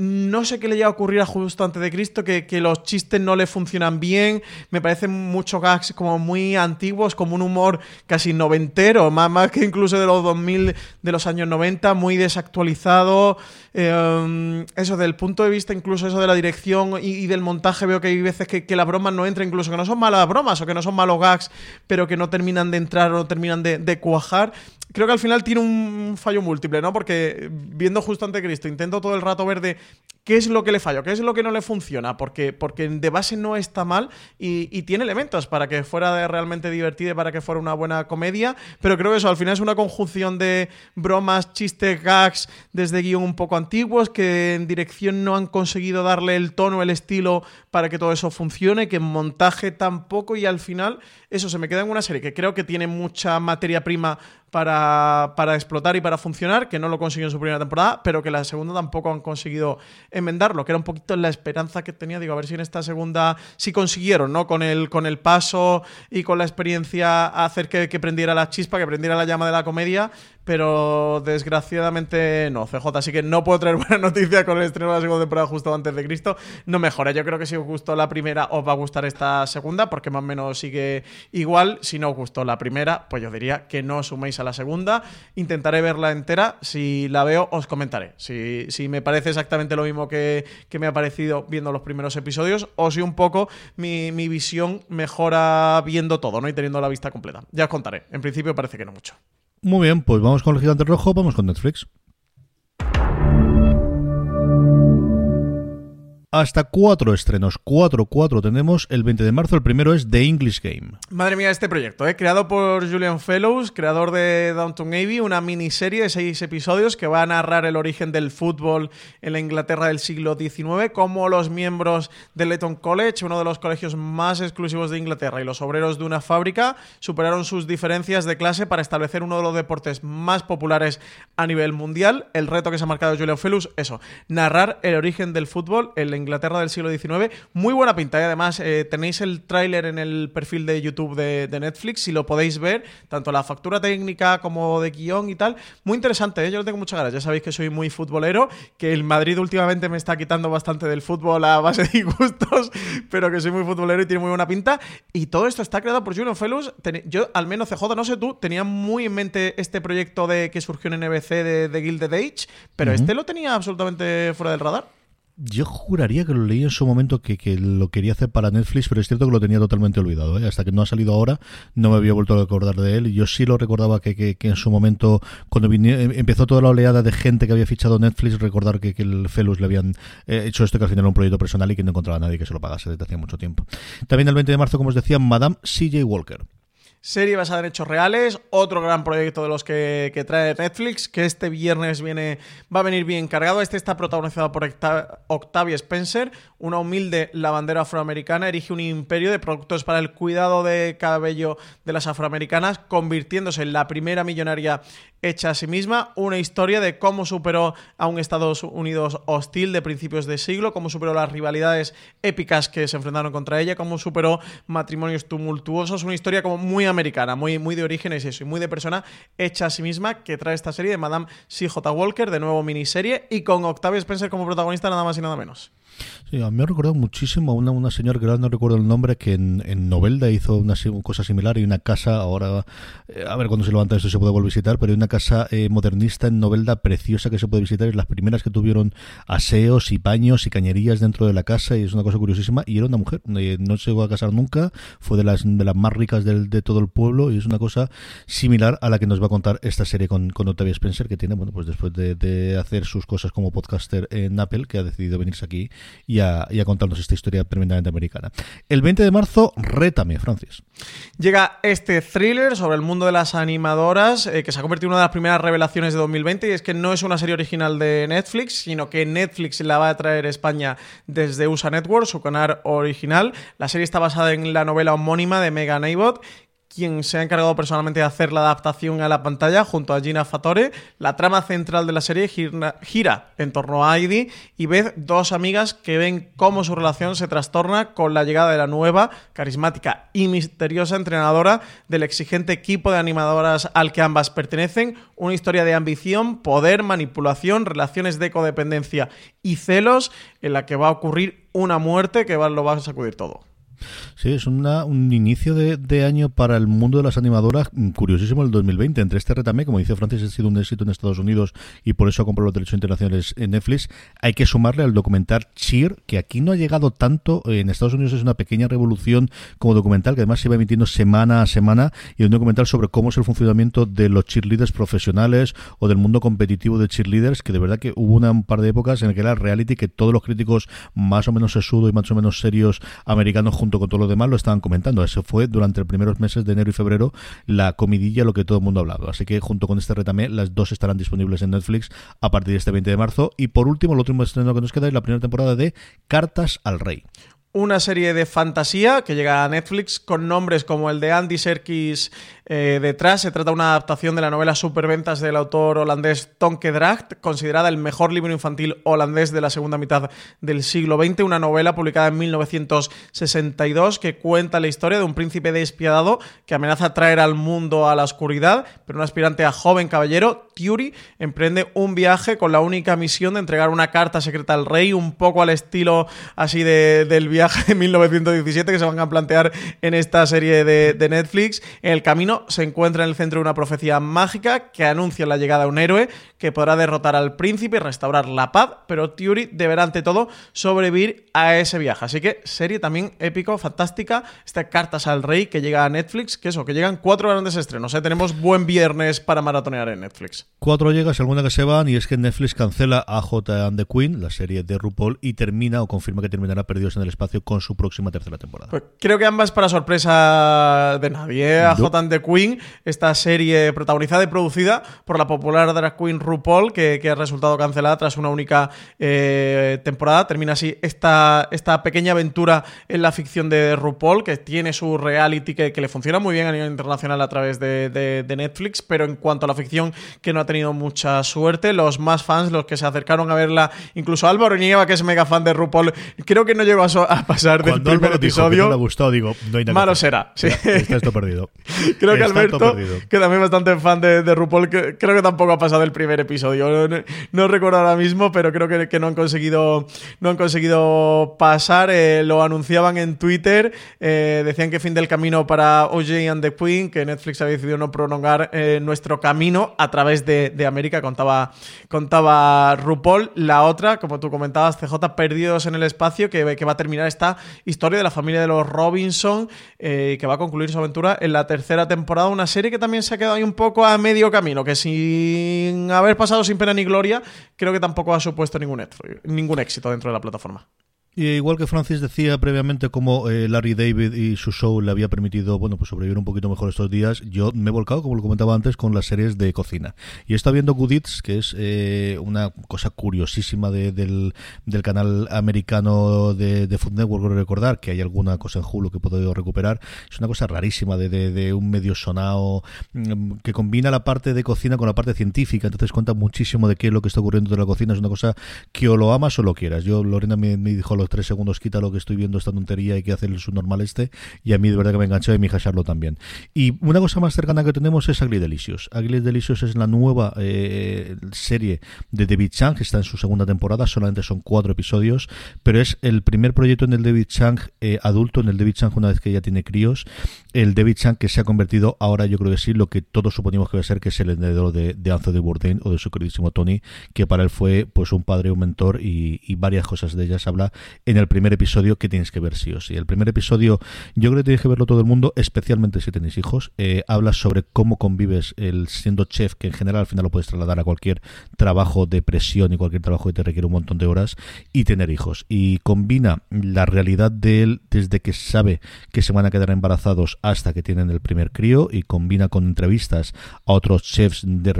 S6: no sé qué le llega a ocurrir a justo antes de Cristo, que, los chistes no le funcionan bien, me parecen muchos gags como muy antiguos, como un humor casi noventero, más, más que incluso de los 2000, de los años 90, muy desactualizado. Eh, eso, del punto de vista incluso eso de la dirección y, del montaje, veo que hay veces que, que, la broma no entra, incluso que no son malas bromas o que no son malos gags, pero que no terminan de entrar o no terminan de cuajar creo que al final tiene un fallo múltiple, ¿no? Porque viendo justo ante Cristo, intento todo el rato ver de qué es lo que le falló, qué es lo que no le funciona, porque, porque de base no está mal y, tiene elementos para que fuera realmente divertida y para que fuera una buena comedia, pero creo que eso al final es una conjunción de bromas, chistes, gags, desde guion un poco antiguos, que en dirección no han conseguido darle el tono, el estilo para que todo eso funcione, que en montaje tampoco y al final eso se me queda en una serie que creo que tiene mucha materia prima para, para, explotar y para funcionar, que no lo consiguió en su primera temporada, pero que la segunda tampoco han conseguido enmendarlo, que era un poquito la esperanza que tenía, digo, a ver si en esta segunda sí consiguieron, ¿no? Con el, con el paso y con la experiencia hacer que, que prendiera la chispa, que prendiera la llama de la comedia, pero desgraciadamente no, CJ. Así que no puedo traer buena noticia con el estreno de la segunda temporada justo antes de Cristo. No mejora. Yo creo que si os gustó la primera, os va a gustar esta segunda, porque más o menos sigue igual. Si no os gustó la primera, pues yo diría que no suméis a la segunda. Intentaré verla entera. Si la veo, os comentaré. Si, si me parece exactamente lo mismo que, me ha parecido viendo los primeros episodios, o si un poco mi, mi visión mejora viendo todo, ¿no? Y teniendo la vista completa. Ya os contaré. En principio parece que no mucho.
S5: Muy bien, pues vamos con el gigante rojo, vamos con Netflix. Hasta cuatro estrenos. Cuatro, cuatro tenemos el 20 de marzo. El primero es The English Game.
S6: Madre mía, este proyecto, ¿eh? creado por Julian Fellows, creador de Downton Abbey, una miniserie de seis episodios que va a narrar el origen del fútbol en la Inglaterra del siglo XIX, cómo los miembros del Eton College, uno de los colegios más exclusivos de Inglaterra, y los obreros de una fábrica superaron sus diferencias de clase para establecer uno de los deportes más populares a nivel mundial. El reto que se ha marcado Julian Fellows, eso, narrar el origen del fútbol en la Inglaterra del siglo XIX. Muy buena pinta y además eh, tenéis el tráiler en el perfil de YouTube de, Netflix, si lo podéis ver, tanto la factura técnica como de guion y tal. Muy interesante, ¿eh? yo lo tengo muchas ganas. Ya sabéis que soy muy futbolero, que el Madrid últimamente me está quitando bastante del fútbol a base de disgustos, pero que soy muy futbolero y tiene muy buena pinta. Y todo esto está creado por Julian Fellows. Yo, al menos CJ, no sé tú, tenía muy en mente este proyecto de que surgió en NBC de, de Gilded Age, pero este lo tenía absolutamente fuera del radar.
S5: Yo juraría que lo leí en su momento que, lo quería hacer para Netflix, pero es cierto que lo tenía totalmente olvidado. ¿eh? Hasta que no ha salido ahora, no me había vuelto a recordar de él. Yo sí lo recordaba que, en su momento, cuando em, empezó toda la oleada de gente que había fichado Netflix, recordar que, el Felus le habían eh, hecho esto, que al final era un proyecto personal y que no encontraba a nadie que se lo pagase desde hacía mucho tiempo. También el 20 de marzo, como os decía, Madame CJ Walker
S6: serie basada en hechos reales, otro gran proyecto de los que, trae Netflix, que este viernes viene, va a venir bien cargado. Este está protagonizado por Octavia Spencer, una humilde lavandera afroamericana, erige un imperio de productos para el cuidado de cabello de las afroamericanas, convirtiéndose en la primera millonaria hecha a sí misma, una historia de cómo superó a un Estados Unidos hostil de principios de siglo, cómo superó las rivalidades épicas que se enfrentaron contra ella, cómo superó matrimonios tumultuosos, una historia como muy americana, muy, muy de orígenes eso, y muy de persona hecha a sí misma que trae esta serie de Madame C.J. Walker, de nuevo miniserie, y con Octavia Spencer como protagonista nada más y nada menos.
S5: Sí, a mí me ha recordado muchísimo a una, una señora que ahora no recuerdo el nombre, que en, en Novelda hizo una cosa similar y una casa, ahora, eh, a ver cuando se levanta esto se puede volver a visitar, pero hay una casa eh, modernista en Novelda preciosa que se puede visitar, es las primeras que tuvieron aseos y paños y cañerías dentro de la casa y es una cosa curiosísima. Y era una mujer, eh, no se llegó a casar nunca, fue de las, de las más ricas del, de todo el pueblo y es una cosa similar a la que nos va a contar esta serie con, con Octavia Spencer, que tiene, bueno, pues después de, de hacer sus cosas como podcaster en Apple, que ha decidido venirse aquí y a, contarnos esta historia tremendamente americana. El 20 de marzo, rétame, Francis.
S6: Llega este thriller sobre el mundo de las animadoras, eh, que se ha convertido en una de las primeras revelaciones de 2020, y es que no es una serie original de Netflix, sino que Netflix la va a traer a España desde USA Network, su canal original. La serie está basada en la novela homónima de Megan Abbott quien se ha encargado personalmente de hacer la adaptación a la pantalla junto a Gina Fatore. La trama central de la serie gira, en torno a Heidi y Beth, dos amigas que ven cómo su relación se trastorna con la llegada de la nueva, carismática y misteriosa entrenadora del exigente equipo de animadoras al que ambas pertenecen. Una historia de ambición, poder, manipulación, relaciones de codependencia y celos en la que va a ocurrir una muerte que lo va a sacudir todo.
S5: Sí, es una, un inicio de, año para el mundo de las animadoras curiosísimo el 2020. Entre este retame, como dice Francis, ha sido un éxito en Estados Unidos y por eso ha comprado los derechos internacionales en Netflix. Hay que sumarle al documental Cheer, que aquí no ha llegado tanto. En Estados Unidos es una pequeña revolución como documental, que además se va emitiendo semana a semana y un documental sobre cómo es el funcionamiento de los cheerleaders profesionales o del mundo competitivo de cheerleaders, que de verdad que hubo una, un par de épocas en el que era reality que todos los críticos más o menos sesudo y más o menos serios americanos junto con todo lo demás lo estaban comentando. Eso fue durante los primeros meses de enero y febrero la comidilla, lo que todo el mundo ha hablado. Así que junto con este retame, las dos estarán disponibles en Netflix a partir de este 20 de marzo. Y por último, el último estreno que nos queda es la primera temporada de Cartas al Rey
S6: una serie de fantasía que llega a Netflix con nombres como el de Andy Serkis eh, detrás. Se trata de una adaptación de la novela Superventas del autor holandés Tonke Dracht, considerada el mejor libro infantil holandés de la segunda mitad del siglo XX. Una novela publicada en 1962 que cuenta la historia de un príncipe despiadado que amenaza traer al mundo a la oscuridad, pero un aspirante a joven caballero, Turi, emprende un viaje con la única misión de entregar una carta secreta al rey, un poco al estilo así del viaje de 1917 que se van a plantear en esta serie de, Netflix. En el camino se encuentra en el centro de una profecía mágica que anuncia la llegada de un héroe que podrá derrotar al príncipe y restaurar la paz, pero Theory deberá ante todo sobrevivir a ese viaje. Así que serie también épico, fantástica. Esta Cartas al Rey que llega a Netflix, que eso, que llegan cuatro grandes estrenos. ¿eh? Tenemos buen viernes para maratonear en Netflix.
S5: Cuatro llegas, alguna que se van, y es que Netflix cancela a J and the Queen, la serie de RuPaul, y termina o confirma que terminará Perdidos en el Espacio con su próxima tercera temporada.
S6: Pues creo que ambas para sorpresa de nadie. ¿eh? A J and the Queen, esta serie protagonizada y producida por la popular drag queen RuPaul, que, ha resultado cancelada tras una única eh, temporada. Termina así esta, esta pequeña aventura en la ficción de RuPaul, que tiene su reality que, le funciona muy bien a nivel internacional a través de, de Netflix, pero en cuanto a la ficción que no ha tenido mucha suerte. Los más fans, los que se acercaron a verla, incluso Álvaro Nieva, que es mega fan de RuPaul, creo que no llegó a, pasar del primer episodio.
S5: no le gustado, digo, no hay nada
S6: Malo será. Sí.
S5: está esto perdido.
S6: creo que Alberto, que también bastante fan de, RuPaul, creo que tampoco ha pasado el primer episodio. No, recuerdo ahora mismo, pero creo que, no han conseguido no han conseguido pasar. Eh, lo anunciaban en Twitter. Eh, decían que fin del camino para OJ and the Queen, que Netflix había decidido no prolongar eh, nuestro camino a través de de, América, contaba, contaba RuPaul. La otra, como tú comentabas, CJ Perdidos en el Espacio, que, que va a terminar esta historia de la familia de los Robinson, que va a concluir su aventura en la tercera temporada. Una serie que también se ha quedado ahí un poco a medio camino, que sin haber pasado sin pena ni gloria, creo que tampoco ha supuesto ningún, ningún éxito dentro de la plataforma.
S5: Y igual que Francis decía previamente como eh, Larry David y su show le había permitido bueno pues sobrevivir un poquito mejor estos días, yo me he volcado, como lo comentaba antes, con las series de cocina. Y estado viendo Good Eats, que es eh, una cosa curiosísima del, canal americano de, de Food Network, recordar que hay alguna cosa en Hulu que he podido recuperar. Es una cosa rarísima de, de, un medio sonado mm, que combina la parte de cocina con la parte científica, entonces cuenta muchísimo de qué es lo que está ocurriendo en la cocina. Es una cosa que o lo amas o lo quieras. Yo, Lorena me, dijo tres segundos quita lo que estoy viendo esta tontería y que hace el subnormal este. Y a mí de verdad que me enganchó y mi hija Charlo también. Y una cosa más cercana que tenemos es Ugly Delicious. Ugly Delicious es la nueva eh, serie de David Chang, está en su segunda temporada, solamente son cuatro episodios, pero es el primer proyecto en el David Chang eh, adulto, en el David Chang una vez que ya tiene críos, el David Chang que se ha convertido ahora yo creo que sí, lo que todos suponemos que va a ser, que es el heredero de, de Anthony Bourdain o de su queridísimo Tony, que para él fue pues un padre, un mentor y, y varias cosas de ellas habla en el primer episodio que tienes que ver sí o sí. El primer episodio, yo creo que tienes que verlo todo el mundo, especialmente si tenéis hijos. Eh, habla sobre cómo convives el siendo chef, que en general al final lo puedes trasladar a cualquier trabajo de presión y cualquier trabajo que te requiere un montón de horas, y tener hijos. Y combina la realidad de él desde que sabe que se van a quedar embarazados hasta que tienen el primer crío, y combina con entrevistas a otros chefs de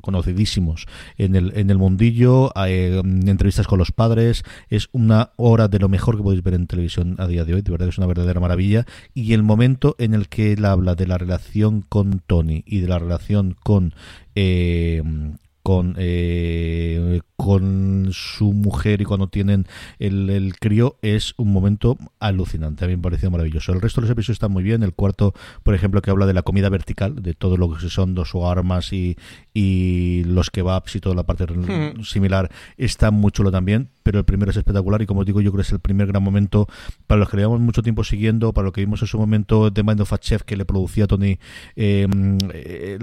S5: conocidísimos en el, en el mundillo, eh, entrevistas con los padres. Es una hora de lo mejor que podéis ver en televisión a día de hoy, de verdad que es una verdadera maravilla. Y el momento en el que él habla de la relación con Tony y de la relación con eh, con, eh, con su mujer y cuando tienen el, el, crío es un momento alucinante. A mí me pareció maravilloso. El resto de los episodios están muy bien. El cuarto, por ejemplo, que habla de la comida vertical, de todo lo que son dos armas y, y los kebabs y toda la parte hmm. similar, está muy chulo también. Pero el primero es espectacular y como digo, yo creo que es el primer gran momento para los que llevamos mucho tiempo siguiendo, para lo que vimos en su momento de Mind of a Chef que le producía Tony eh,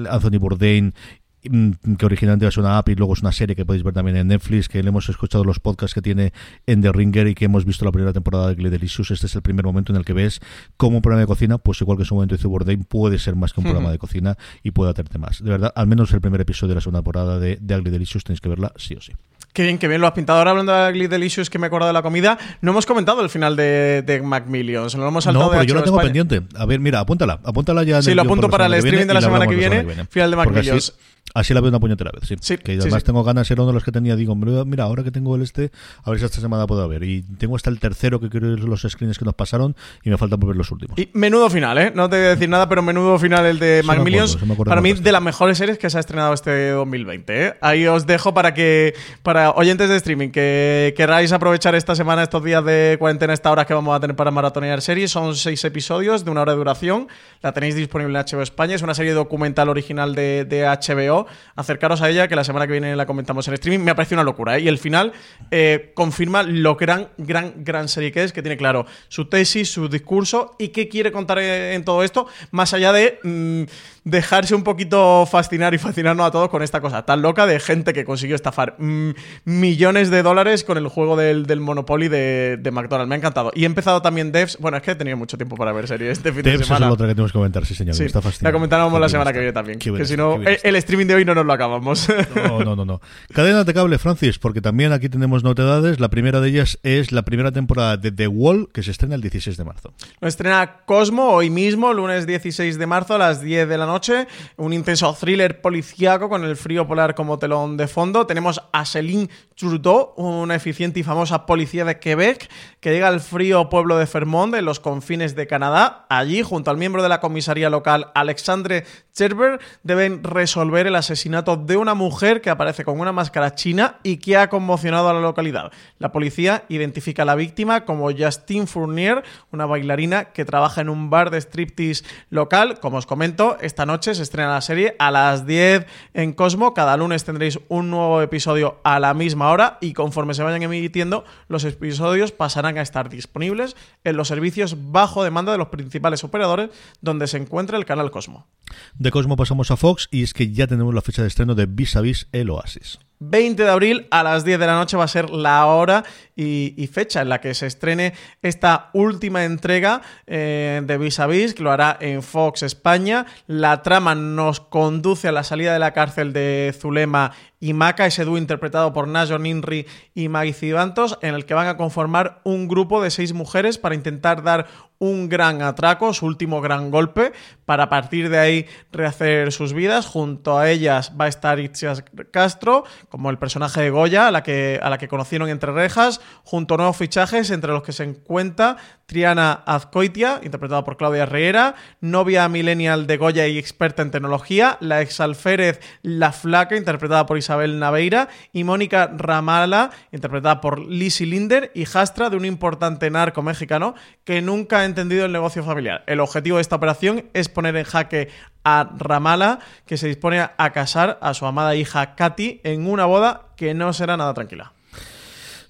S5: Anthony Bourdain que originalmente es una app y luego es una serie que podéis ver también en Netflix, que le hemos escuchado los podcasts que tiene en The Ringer y que hemos visto la primera temporada de Glee Delicious. Este es el primer momento en el que ves cómo un programa de cocina, pues igual que en su momento hizo Bourdain, puede ser más que un programa de cocina y puede aterte más. De verdad, al menos el primer episodio de la segunda temporada de, de Ugly Delicious tenéis que verla sí o sí.
S6: Qué bien, qué bien lo has pintado. Ahora hablando de Ugly Delicious, que me acuerdo de la comida, no hemos comentado el final de, de Macmillions. No lo hemos saltado
S5: No, pero yo lo tengo pendiente. A ver, mira, apúntala. Apúntala ya.
S6: sí, lo apunto para el streaming de la semana que viene. Final de Macmillions.
S5: Así la veo una puñetera vez, sí. que además tengo ganas, era uno de los que tenía, digo, mira, ahora que tengo el este, a ver si esta semana puedo ver. Y tengo hasta el tercero que quiero ver los screens que nos pasaron y me faltan por ver los últimos.
S6: Y menudo final, ¿eh? No te voy a decir nada, pero menudo final el de Macmillions. para mí, de las mejores series que se ha estrenado este 2020, ¿eh? Ahí os dejo para que, para oyentes de streaming, que queráis aprovechar esta semana, estos días de cuarentena, esta hora que vamos a tener para maratonear series. Son seis episodios de una hora de duración. La tenéis disponible en HBO España. Es una serie documental original de, de HBO. Acercaros a ella, que la semana que viene la comentamos en streaming. Me ha parecido una locura, ¿eh? Y el final eh, confirma lo gran, gran, gran serie que es, que tiene claro su tesis, su discurso y qué quiere contar en todo esto, más allá de mm, dejarse un poquito fascinar y fascinarnos a todos con esta cosa tan loca de gente que consiguió estafar mm, millones de dólares con el juego del, Monopoly de, McDonald's. Me ha encantado. Y he empezado también Devs. Bueno, es que he tenido mucho tiempo para ver series este fin de semana.
S5: es la otra que tenemos que comentar, sí, señor.
S6: La comentaremos la semana que viene también. que si no, el, streaming de hoy no nos lo acabamos.
S5: No, no, no, no. Cadena de cable, Francis, porque también aquí tenemos novedades. La primera de ellas es la primera temporada de The Wall, que se estrena el 16 de marzo.
S6: Lo estrena Cosmo hoy mismo, lunes 16 de marzo a las 10 de la noche. Un intenso thriller policíaco con el frío polar como telón de fondo. Tenemos a Céline Trudeau, una eficiente y famosa policía de Quebec, que llega al frío pueblo de Fermont, en los confines de Canadá. Allí, junto al miembro de la comisaría local, Alexandre Cherber, deben resolver el asesinato de una mujer que aparece con una máscara china y que ha conmocionado a la localidad. La policía identifica a la víctima como Justine Fournier, una bailarina que trabaja en un bar de striptease local. Como os comento, esta noche se estrena la serie a las 10 en Cosmo. Cada lunes tendréis un nuevo episodio a la misma hora y conforme se vayan emitiendo, los episodios pasarán a estar disponibles en los servicios bajo demanda de los principales operadores donde se encuentra el canal Cosmo.
S5: De Cosmo pasamos a Fox y es que ya tenemos la fecha de estreno de Vis a Vis El Oasis.
S6: 20 de abril a las 10 de la noche va a ser la hora y, fecha en la que se estrene esta última entrega eh, de Vis a Vis, que lo hará en Fox España. La trama nos conduce a la salida de la cárcel de Zulema y Maca, ese dúo interpretado por Najo Ninri y Maggie Cibantos, en el que van a conformar un grupo de seis mujeres para intentar dar un gran atraco, su último gran golpe, para partir de ahí rehacer sus vidas. Junto a ellas va a estar Itzias Castro, como el personaje de Goya, a la que, a la que conocieron entre rejas, junto a nuevos fichajes, entre los que se encuentra Triana Azcoitia, interpretada por Claudia Herrera, novia millennial de Goya y experta en tecnología, la ex alférez La Flaca, interpretada por Isabel Naveira, y Mónica Ramala, interpretada por Lizzie Linder, y Jastra de un importante narco mexicano que nunca ha entendido el negocio familiar. El objetivo de esta operación es poner en jaque a Ramala, que se dispone a casar a su amada hija Katy en una boda que no será nada tranquila.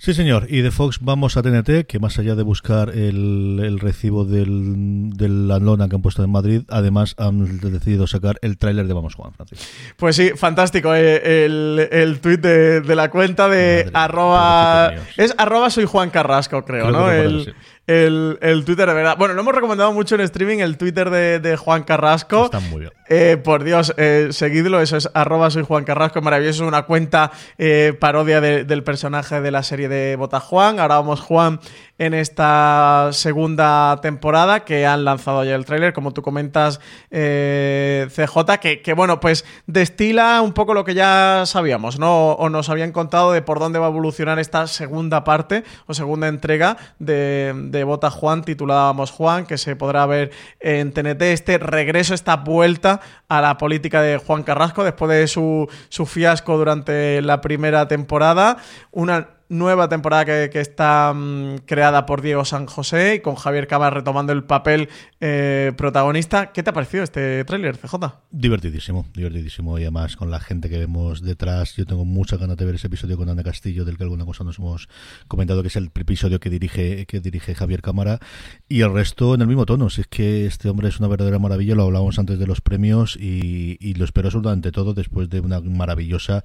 S5: Sí, señor. Y de Fox vamos a TNT, que más allá de buscar el, recibo del, de la lona que han puesto en Madrid, además han decidido sacar el tráiler de Vamos Juan, Francisco.
S6: Pues sí, fantástico. Eh, el, el tuit de, la cuenta de arroba... Es arroba soy Juan Carrasco, creo, ¿no? el, el, el, Twitter de verdad. Bueno, lo hemos recomendado mucho en streaming, el Twitter de, Juan Carrasco.
S5: Está muy bien.
S6: Eh, por Dios, eh, seguidlo, eso es arroba soy Juan Carrasco, maravilloso, es una cuenta eh, parodia del personaje de la serie de Bota Juan. Ahora vamos Juan en esta segunda temporada que han lanzado ya el tráiler, como tú comentas, CJ, que, que, bueno, pues destila un poco lo que ya sabíamos, ¿no? O nos habían contado de por dónde va a evolucionar esta segunda parte o segunda entrega de, de Bota Juan, titulada Vamos Juan, que se podrá ver en TNT, este regreso, esta vuelta a la política de Juan Carrasco después de su, su fiasco durante la primera temporada, una nueva temporada que, está mm, creada por Diego San José y con Javier Cabas retomando el papel eh, protagonista. ¿Qué te ha parecido este tráiler, CJ?
S5: Divertidísimo, divertidísimo. Y además con la gente que vemos detrás, yo tengo muchas ganas de ver ese episodio con Ana Castillo, del que alguna cosa nos hemos comentado, que es el episodio que dirige, que dirige Javier Cámara. Y el resto en el mismo tono. Si es que este hombre es una verdadera maravilla, lo hablábamos antes de los premios y, y lo espero absolutamente todo después de una maravillosa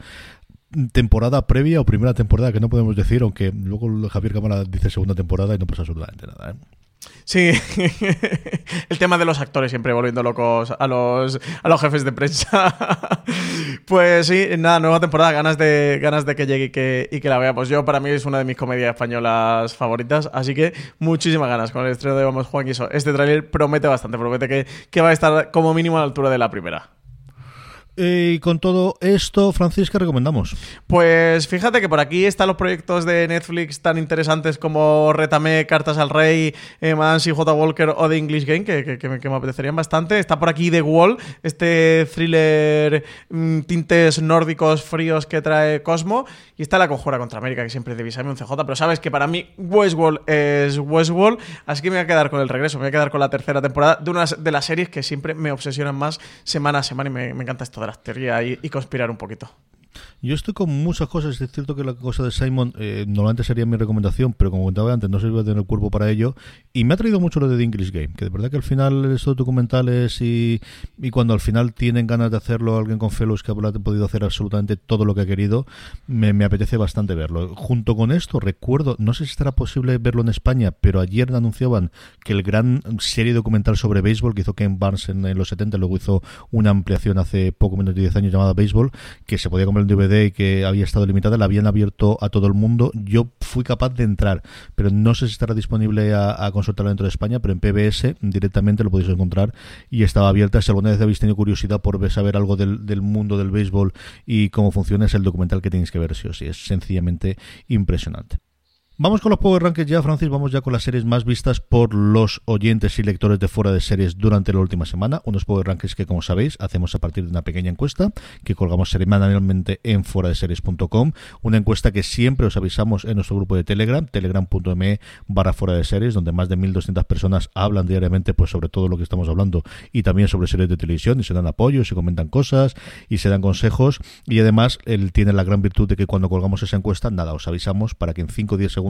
S5: temporada previa o primera temporada, que no podemos decir, aunque luego Javier Cámara dice segunda temporada y no pasa absolutamente nada. ¿eh?
S6: Sí, el tema de los actores siempre volviendo locos a los, a los jefes de prensa. pues sí, nada, nueva temporada, ganas de, ganas de que llegue y que, y que la veamos. Yo, para mí, es una de mis comedias españolas favoritas, así que muchísimas ganas con el estreno de Vamos Juan Quiso. Este tráiler promete bastante, promete que, que va a estar como mínimo a la altura de la primera.
S5: Y con todo esto, Francisca, recomendamos?
S6: Pues fíjate que por aquí están los proyectos de Netflix tan interesantes como Retame, Cartas al Rey, eh, y J. Walker o The English Game, que, me apetecerían bastante. Está por aquí The Wall, este thriller mm, tintes nórdicos fríos que trae Cosmo. Y está La Conjura contra América, que siempre divisame un CJ, pero sabes que para mí Westworld es Westworld, así que me voy a quedar con el regreso, me voy a quedar con la tercera temporada de una de las series que siempre me obsesionan más semana a semana y me, encanta esto de y, conspirar un poquito.
S5: Yo estoy con muchas cosas. Es cierto que la cosa de Simon eh, normalmente sería mi recomendación, pero como comentaba antes, no se iba a tener el cuerpo para ello. Y me ha traído mucho lo de The English Game, que de verdad que al final estos documentales y, y cuando al final tienen ganas de hacerlo alguien con Fellows que ha podido hacer absolutamente todo lo que ha querido, me, me apetece bastante verlo. Junto con esto, recuerdo, no sé si estará posible verlo en España, pero ayer anunciaban que el gran serie documental sobre béisbol que hizo Ken Barnes en, en los 70, luego hizo una ampliación hace poco menos de 10 años llamada Béisbol, que se podía comprar en DVD que había estado limitada, la habían abierto a todo el mundo. Yo fui capaz de entrar, pero no sé si estará disponible a, a consultarlo dentro de España, pero en PBS directamente lo podéis encontrar y estaba abierta. Si alguna vez habéis tenido curiosidad por saber algo del, del mundo del béisbol y cómo funciona, es el documental que tenéis que ver, sí o sí. Es sencillamente impresionante. Vamos con los Power Rankings ya, Francis. Vamos ya con las series más vistas por los oyentes y lectores de fuera de series durante la última semana. Unos Power Rankings que, como sabéis, hacemos a partir de una pequeña encuesta que colgamos semanalmente en fuera de series.com. Una encuesta que siempre os avisamos en nuestro grupo de Telegram, telegram.me barra fuera de series, donde más de 1.200 personas hablan diariamente pues sobre todo lo que estamos hablando y también sobre series de televisión y se dan apoyo, se comentan cosas y se dan consejos. Y además, él tiene la gran virtud de que cuando colgamos esa encuesta, nada, os avisamos para que en 5 o 10 segundos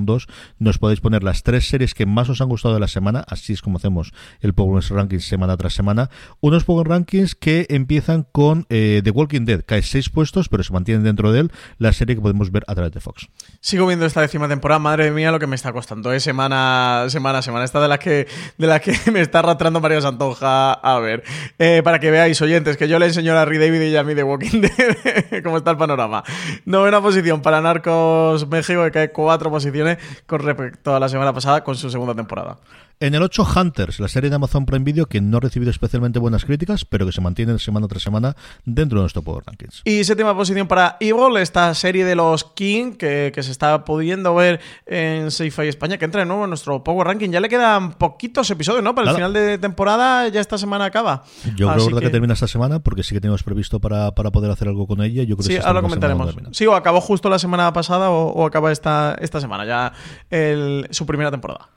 S5: nos podéis poner las tres series que más os han gustado de la semana, así es como hacemos el Power Rankings semana tras semana. Unos Power Rankings que empiezan con eh, The Walking Dead, cae seis puestos, pero se mantienen dentro de él, la serie que podemos ver a través de Fox.
S6: Sigo viendo esta décima temporada, madre mía, lo que me está costando, ¿eh? semana, semana, semana. Esta de la que, de la que me está arrastrando Mario Santoja a ver. Eh, para que veáis, oyentes, que yo le enseño a Larry David y a mí The Walking Dead cómo está el panorama. Novena posición para Narcos México, que cae cuatro posiciones con respecto a la semana pasada con su segunda temporada.
S5: En el 8, Hunters, la serie de Amazon Prime Video que no ha recibido especialmente buenas críticas, pero que se mantiene semana tras semana dentro de nuestro Power Rankings.
S6: Y séptima posición para Evil, esta serie de los King que, que se está pudiendo ver en Sci-Fi España, que entra de nuevo en nuestro Power Ranking. Ya le quedan poquitos episodios, ¿no? Para el final de temporada ya esta semana acaba.
S5: Yo Así creo que... que... termina esta semana porque sí que tenemos previsto para, para poder hacer algo con ella. Yo creo
S6: sí,
S5: que
S6: ahora lo comentaremos. Sí, o acabó justo la semana pasada o, o acaba esta, esta semana, ya el, su primera temporada.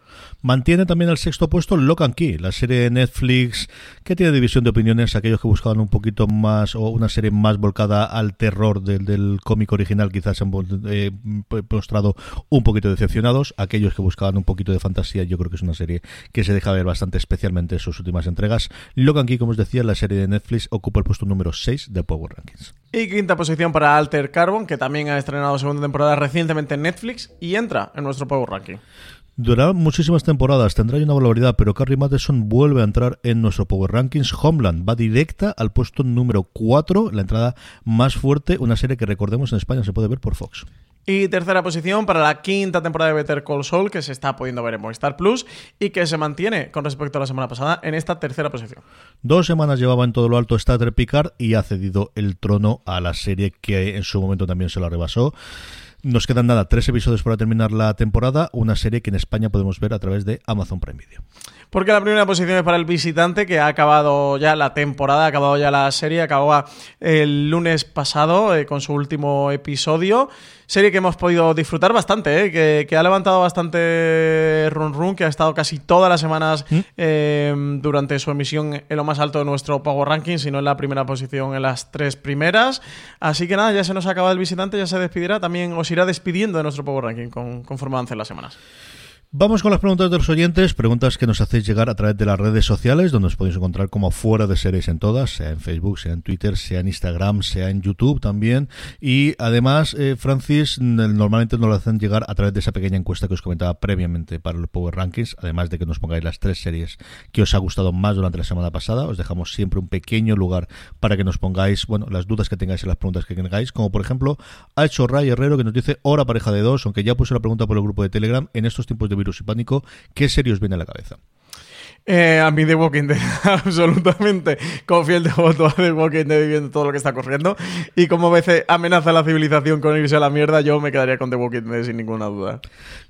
S5: Mantiene también el sexto puesto Lock and Key, la serie de Netflix que tiene división de opiniones. Aquellos que buscaban un poquito más o una serie más volcada al terror del, del cómic original quizás se han eh, un poquito decepcionados. Aquellos que buscaban un poquito de fantasía, yo creo que es una serie que se deja ver bastante, especialmente en sus últimas entregas. Lock and Key, como os decía, la serie de Netflix ocupa el puesto número 6 de Power Rankings.
S6: Y quinta posición para Alter Carbon, que también ha estrenado segunda temporada recientemente en Netflix y entra en nuestro Power Ranking.
S5: Durará muchísimas temporadas, tendrá una barbaridad, pero Carrie Matheson vuelve a entrar en nuestro Power Rankings. Homeland va directa al puesto número 4, la entrada más fuerte, una serie que recordemos en España se puede ver por Fox.
S6: Y tercera posición para la quinta temporada de Better Call Saul, que se está pudiendo ver en Movistar Plus y que se mantiene con respecto a la semana pasada en esta tercera posición.
S5: Dos semanas llevaba en todo lo alto Star Trek Picard y ha cedido el trono a la serie que en su momento también se la rebasó. Nos quedan nada, tres episodios para terminar la temporada, una serie que en España podemos ver a través de Amazon Prime Video.
S6: Porque la primera posición es para el visitante, que ha acabado ya la temporada, ha acabado ya la serie, acababa el lunes pasado eh, con su último episodio. Serie que hemos podido disfrutar bastante, eh, que, que, ha levantado bastante run run, que ha estado casi todas las semanas ¿Mm? eh, durante su emisión en lo más alto de nuestro Power Ranking, sino en la primera posición en las tres primeras. Así que nada, ya se nos acaba el visitante, ya se despidirá. También os irá despidiendo de nuestro Power Ranking con, conforme avancen las semanas.
S5: Vamos con las preguntas de los oyentes, preguntas que nos hacéis llegar a través de las redes sociales, donde os podéis encontrar como fuera de series en todas, sea en Facebook, sea en Twitter, sea en Instagram, sea en YouTube también. Y además, eh, Francis, normalmente nos lo hacen llegar a través de esa pequeña encuesta que os comentaba previamente para los Power Rankings, además de que nos pongáis las tres series que os ha gustado más durante la semana pasada. Os dejamos siempre un pequeño lugar para que nos pongáis, bueno, las dudas que tengáis y las preguntas que tengáis, como por ejemplo, ha hecho Ray Herrero que nos dice hora pareja de dos, aunque ya puse la pregunta por el grupo de Telegram, en estos tiempos de ¿qué serie os viene a la cabeza?
S6: Eh, a mí The Walking Dead, absolutamente. Fiel devoto a The Walking Dead viendo todo lo que está corriendo. Y como a veces amenaza la civilización con irse a la mierda, yo me quedaría con The Walking Dead sin ninguna duda.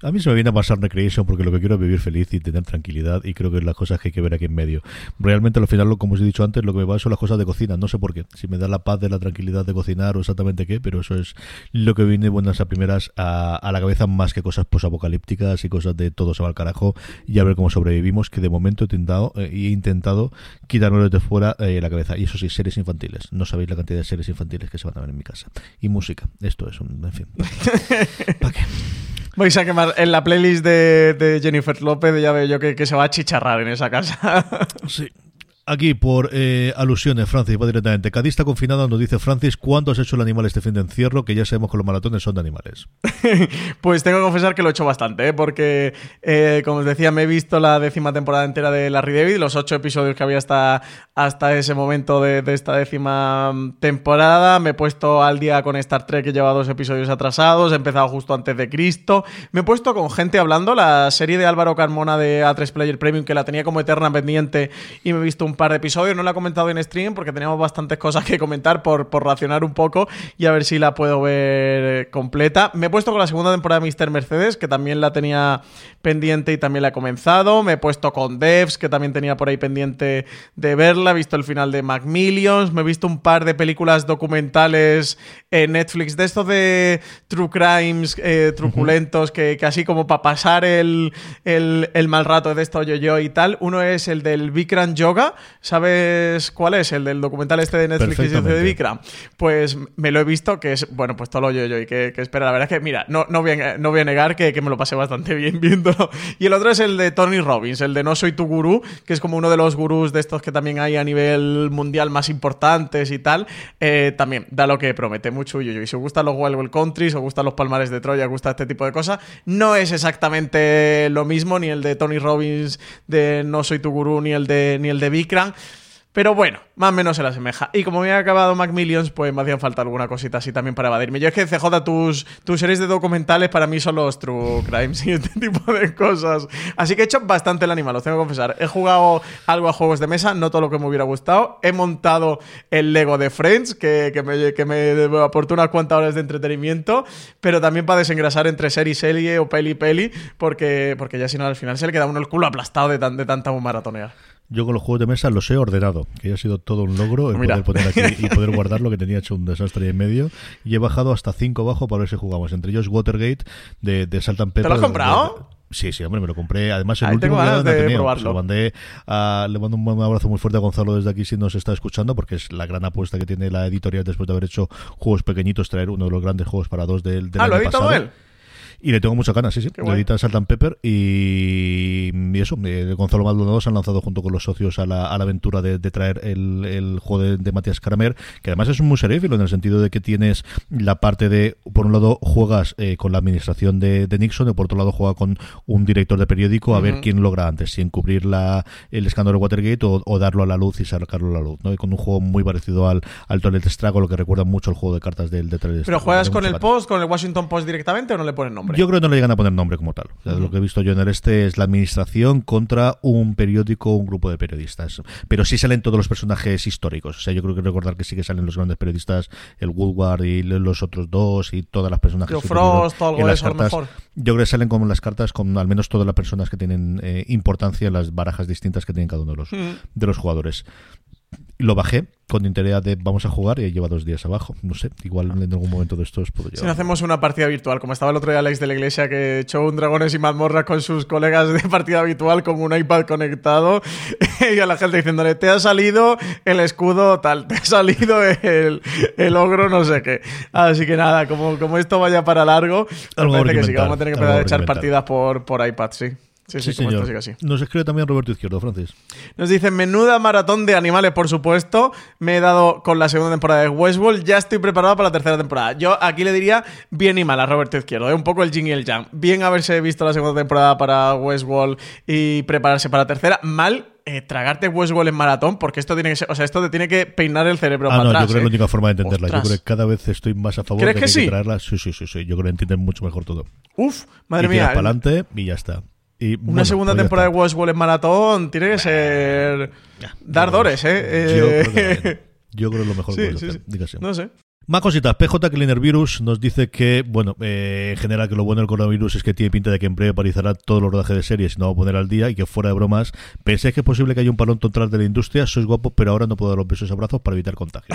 S5: A mí se me viene a pasar Recreation porque lo que quiero es vivir feliz y tener tranquilidad. Y creo que las cosas que hay que ver aquí en medio. Realmente al final, como os he dicho antes, lo que me va son las cosas de cocina. No sé por qué. Si me da la paz de la tranquilidad de cocinar o exactamente qué, pero eso es lo que viene buenas a primeras a, a la cabeza más que cosas posapocalípticas y cosas de todo se va al carajo y a ver cómo sobrevivimos, que de momento he intentado, eh, y he intentado quitármelo de fuera eh, la cabeza. Y eso sí, series infantiles. No sabéis la cantidad de series infantiles que se van a ver en mi casa. Y música. Esto es un. En fin. ¿Para qué?
S6: Vais a quemar en la playlist de, Jennifer López, ya veo yo que, que se va a chicharrar en esa casa.
S5: sí. Aquí, por eh, alusiones, Francis va directamente. Cadista confinada nos dice Francis, ¿cuánto has hecho el animal este fin de encierro? Que ya sabemos que los maratones son de animales.
S6: pues tengo que confesar que lo he hecho bastante, ¿eh? porque, eh, como os decía, me he visto la décima temporada entera de Larry David, los ocho episodios que había hasta, hasta ese momento de, esta décima mm, temporada. Me he puesto al día con Star Trek, que lleva dos episodios atrasados. He empezado justo antes de Cristo. Me he puesto con gente hablando, la serie de Álvaro Carmona de A3 Player Premium, que la tenía como eterna pendiente y me he visto un par de episodios. No la he comentado en stream porque teníamos bastantes cosas que comentar por, por racionar un poco y a ver si la puedo ver completa. Me he puesto con la segunda temporada de Mr. Mercedes, que también la tenía pendiente y también la he comenzado. Me he puesto con Devs, que también tenía por ahí pendiente de verla. He visto el final de Macmillions. Me he visto un par de películas documentales en Netflix de estos de True Crimes eh, truculentos, que, que, así como para pasar el, el, mal rato de esto yo yo y tal. Uno es el del Bikram Yoga, ¿Sabes cuál es? El del documental este de Netflix de Vikram. Pues me lo he visto, que es, bueno, pues todo lo yo, yo y que, espera. La verdad es que, mira, no, no, voy, a, no voy a negar que, me lo pasé bastante bien viéndolo. Y el otro es el de Tony Robbins, el de No Soy Tu Gurú, que es como uno de los gurús de estos que también hay a nivel mundial más importantes y tal. Eh, también da lo que promete mucho yo, yo. Y si os gustan los Wild Country, si os gustan los Palmares de Troya, os gusta este tipo de cosas, no es exactamente lo mismo, ni el de Tony Robbins de No Soy Tu Gurú, ni el de, ni el de Vikram. Pero bueno, más o menos se la asemeja. Y como me ha acabado Macmillions, pues me hacían falta alguna cosita así también para evadirme. Yo es que CJ, tus, tus series de documentales para mí son los True Crimes y este tipo de cosas. Así que he hecho bastante el animal, os tengo que confesar. He jugado algo a juegos de mesa, no todo lo que me hubiera gustado. He montado el Lego de Friends, que, me, que me aportó unas cuantas horas de entretenimiento, pero también para desengrasar entre serie serie o peli peli, porque, porque ya si no al final se le queda uno el culo aplastado de, tan, de tanta maratonear.
S5: Yo con los juegos de mesa los he ordenado, que ha sido todo un logro el poder poner aquí y poder guardar lo que tenía hecho un desastre en medio. Y he bajado hasta 5 bajo para ver si jugamos. Entre ellos Watergate de, de Salt
S6: ¿Te lo has comprado?
S5: Sí, sí, hombre, me lo compré. Además, el último que de Lo mandé a, le mando un abrazo muy fuerte a Gonzalo desde aquí si nos está escuchando, porque es la gran apuesta que tiene la editorial después de haber hecho juegos pequeñitos, traer uno de los grandes juegos para dos del, del
S6: ah, ¿lo ha editado él?
S5: Y le tengo mucha ganas, sí, sí. Lo edita Salt Pepper y, y eso, eh, Gonzalo Maldonado se han lanzado junto con los socios a la, a la aventura de, traer el, el, juego de, Matías Caramer, que además es muy seréfilo en el sentido de que tienes la parte de, por un lado, juegas eh, con la administración de, Nixon y por otro lado juega con un director de periódico a ver quién logra antes, si encubrir la, el escándalo de Watergate o, darlo a la luz y sacarlo a la luz, ¿no? Y con un juego muy parecido al, al Toilet Strago, lo que recuerda mucho el juego de cartas del de
S6: ¿Pero juegas con el Post, con el Washington Post directamente o no le pones nombre?
S5: Yo creo que no le llegan a poner nombre como tal. Lo que he visto yo en el este es la administración contra un periódico, un grupo de periodistas. Pero sí salen todos los personajes históricos. O sea, yo creo que recordar que sí que salen los grandes periodistas, el Woodward y los otros dos y todas las personas que
S6: Frost, algo eso, mejor.
S5: Yo creo que salen como las cartas con al menos todas las personas que tienen eh, importancia en las barajas distintas que tienen cada uno de los, de los jugadores lo bajé con interés de vamos a jugar y lleva dos días abajo. No sé, igual en algún momento de estos puedo llevar.
S6: Si no hacemos una partida virtual, como estaba el otro día Alex de la Iglesia que echó un Dragones y mazmorras con sus colegas de partida virtual con un iPad conectado y a la gente diciéndole, te ha salido el escudo tal, te ha salido el, el ogro no sé qué. Así que nada, como, como esto vaya para largo, parece que sí, que vamos a tener que empezar a echar partidas por, por iPad, sí. Sí, sí, señor.
S5: Nos escribe también Roberto Izquierdo, Francis.
S6: Nos dice, menuda maratón de animales, por supuesto. Me he dado con la segunda temporada de Westworld. Ya estoy preparado para la tercera temporada. Yo aquí le diría bien y mal a Roberto Izquierdo. ¿eh? Un poco el jing y el jam. Bien haberse visto la segunda temporada para Westworld y prepararse para la tercera. Mal eh, tragarte Westworld en maratón, porque esto tiene que ser, o sea, esto te tiene que peinar el cerebro
S5: ah,
S6: para
S5: no,
S6: Yo
S5: creo que es la ¿eh? única forma de entenderla. Yo creo que cada vez estoy más a favor de que, sí? traerla. Sí, sí, sí, sí. Yo creo que entienden mucho mejor todo.
S6: Uf, madre mía.
S5: para adelante y ya está.
S6: Una segunda pues temporada de Westworld en maratón tiene que ser. dar dores,
S5: ¿eh? Yo creo, que lo mejor
S6: que sí, No sé.
S5: Más cositas. PJ Cleaner Virus nos dice que, bueno, eh, en general que lo bueno del coronavirus es que tiene pinta de que en breve parizará todo el rodaje de series y no va a poner al día y que fuera de bromas, pensé que es posible que haya un palón total de la industria, sois guapos, pero ahora no puedo dar los besos y abrazos para evitar contagio.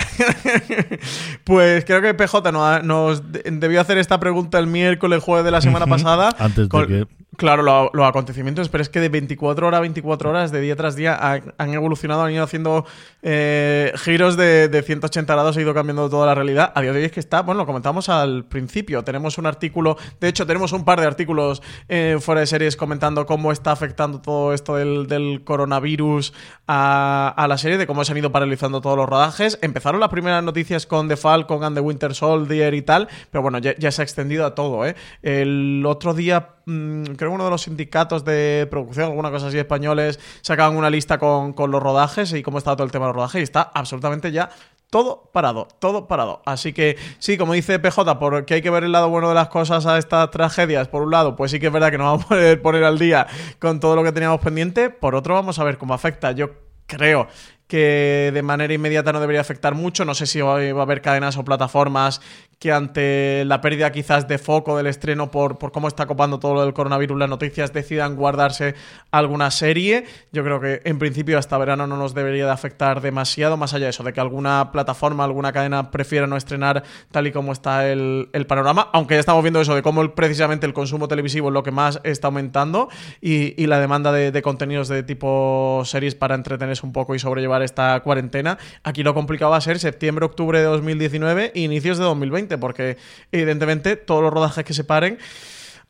S6: pues creo que PJ nos debió hacer esta pregunta el miércoles, jueves de la semana pasada.
S5: Antes de que
S6: Claro, los acontecimientos, pero es que de 24 horas a 24 horas, de día tras día, han, evolucionado, han ido haciendo eh, giros de, 180 grados, ha ido cambiando toda la realidad. A día de hoy es que está, bueno, lo comentamos al principio, tenemos un artículo, de hecho tenemos un par de artículos eh, fuera de series comentando cómo está afectando todo esto del, coronavirus a, la serie, de cómo se han ido paralizando todos los rodajes. Empezaron las primeras noticias con The Falcon and The Winter Soldier y tal, pero bueno, ya, ya se ha extendido a todo. ¿eh? El otro día Mm, creo que uno de los sindicatos de producción, alguna cosa así españoles, sacaban una lista con, los rodajes y cómo estaba todo el tema de los rodajes y está absolutamente ya todo parado, todo parado. Así que sí, como dice PJ, porque hay que ver el lado bueno de las cosas a estas tragedias. Por un lado, pues sí que es verdad que nos vamos a poder poner al día con todo lo que teníamos pendiente. Por otro, vamos a ver cómo afecta. Yo creo que de manera inmediata no debería afectar mucho. No sé si va a haber cadenas o plataformas que ante la pérdida quizás de foco del estreno por, por cómo está copando todo lo del coronavirus las noticias decidan guardarse alguna serie. Yo creo que en principio hasta verano no nos debería de afectar demasiado, más allá de eso, de que alguna plataforma, alguna cadena prefiera no estrenar tal y como está el, panorama, aunque ya estamos viendo eso de cómo precisamente el consumo televisivo es lo que más está aumentando y, la demanda de, de, contenidos de tipo series para entretenerse un poco y sobrellevar esta cuarentena. Aquí lo complicado va a ser septiembre, octubre de 2019 e inicios de 2020 porque evidentemente todos los rodajes que se paren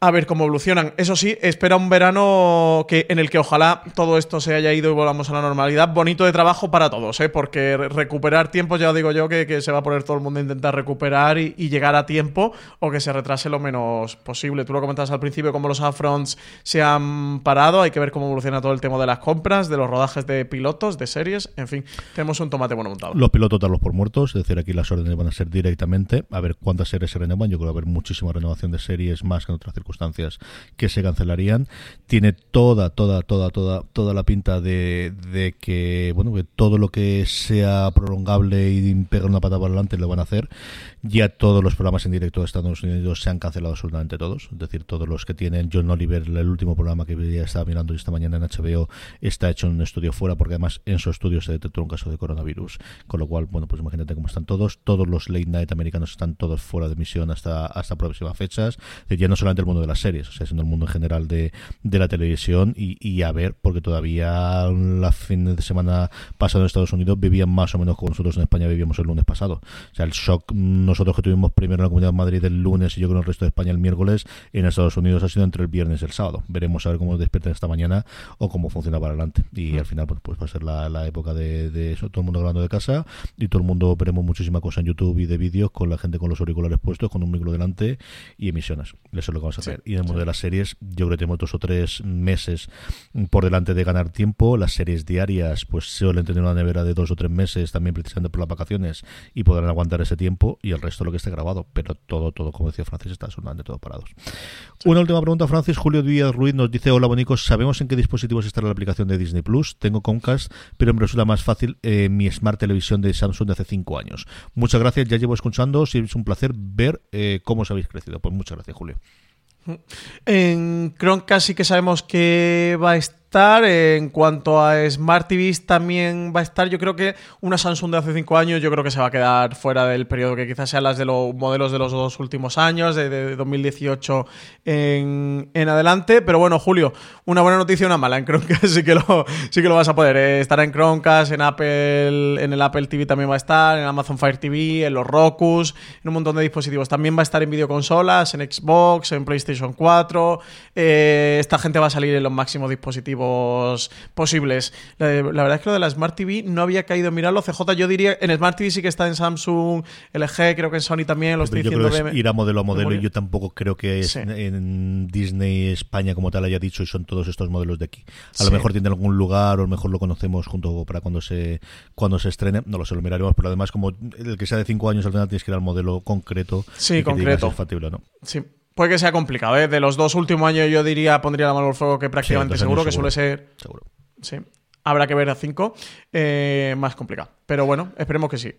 S6: a ver cómo evolucionan. Eso sí, espera un verano que, en el que ojalá todo esto se haya ido y volvamos a la normalidad. Bonito de trabajo para todos, ¿eh? porque recuperar tiempo, ya digo yo, que, se va a poner todo el mundo a intentar recuperar y, llegar a tiempo o que se retrase lo menos posible. Tú lo comentabas al principio, cómo los upfronts se han parado. Hay que ver cómo evoluciona todo el tema de las compras, de los rodajes de pilotos, de series. En fin, tenemos un tomate bueno montado.
S5: Los pilotos darlos por muertos, es decir, aquí las órdenes van a ser directamente. A ver cuántas series se renuevan. Yo creo que va a haber muchísima renovación de series más que en otras circunstancias que se cancelarían. Tiene toda, toda, toda, toda, toda la pinta de, de que, bueno, que todo lo que sea prolongable y pegar una pata para adelante lo van a hacer. Ya todos los programas en directo de Estados Unidos se han cancelado absolutamente todos. Es decir, todos los que tienen John Oliver, el último programa que estaba mirando esta mañana en HBO, está hecho en un estudio fuera, porque además en su estudio se detectó un caso de coronavirus. Con lo cual, bueno, pues imagínate cómo están todos. Todos los late night americanos están todos fuera de emisión hasta, hasta próximas fechas. ya no solamente el mundo de las series, o sea, sino el mundo en general de, de la televisión. Y, y, a ver, porque todavía la fin de semana pasado en Estados Unidos vivían más o menos como nosotros en España vivíamos el lunes pasado. O sea, el shock nosotros que tuvimos primero en la Comunidad de Madrid el lunes y yo con el resto de España el miércoles, en Estados Unidos ha sido entre el viernes y el sábado. Veremos a ver cómo despiertan esta mañana o cómo funciona para adelante. Y al final, pues, pues va a ser la, época de, eso, todo el mundo hablando de casa y todo el mundo veremos muchísima cosa en YouTube y de vídeos con la gente con los auriculares puestos, con un micro delante y emisiones. Eso es lo que vamos a hacer. y en el mundo de las series, yo creo que tenemos dos o tres meses por delante de ganar tiempo. Las series diarias, pues suelen tener una nevera de dos o tres meses, también precisamente por las vacaciones, y podrán aguantar ese tiempo. Y el resto lo que esté grabado, pero todo, todo, como decía Francis, está absolutamente todo parados. Una última pregunta, Francis. Julio Díaz Ruiz nos dice, hola bonicos, ¿sabemos en qué dispositivos está la aplicación de Disney Plus? Tengo Comcast, pero me resulta más fácil eh, mi Smart Televisión de Samsung de hace cinco años. Muchas gracias, ya llevo escuchando, si es un placer ver eh, cómo os habéis crecido. Pues muchas gracias, Julio.
S6: En Chromecast sí que sabemos que va a estar en cuanto a Smart TVs también va a estar. Yo creo que una Samsung de hace 5 años, yo creo que se va a quedar fuera del periodo que quizás sean las de los modelos de los dos últimos años, de, 2018 en, adelante. Pero bueno, Julio, una buena noticia una mala. En Chromecast sí que lo, sí que lo vas a poder. Eh, estar en Chromecast, en Apple, en el Apple TV también va a estar, en Amazon Fire TV, en los Rokus, en un montón de dispositivos. También va a estar en videoconsolas, en Xbox, en PlayStation 4. Eh, esta gente va a salir en los máximos dispositivos posibles. La, verdad es que lo de la Smart TV no había caído en mirarlo. CJ, yo diría, en Smart TV sí que está en Samsung, LG, creo que en Sony también, lo estoy diciendo.
S5: de, ir a modelo a modelo y yo tampoco creo que es en Disney España como tal haya dicho y son todos estos modelos de aquí. A lo mejor tiene algún lugar o a lo mejor lo conocemos junto para cuando se cuando se estrene, no lo sé, lo miraremos, pero además como el que sea de 5 años al final tienes que ir al modelo concreto.
S6: Sí, concreto.
S5: es factible, ¿no?
S6: Sí. Puede que sea complicado, ¿eh? De los dos últimos años yo diría, pondría la mano al fuego que prácticamente seguro, que suele ser...
S5: Seguro.
S6: Sí. Habrá que ver a cinco. Eh, más complicado. Pero bueno, esperemos que sí.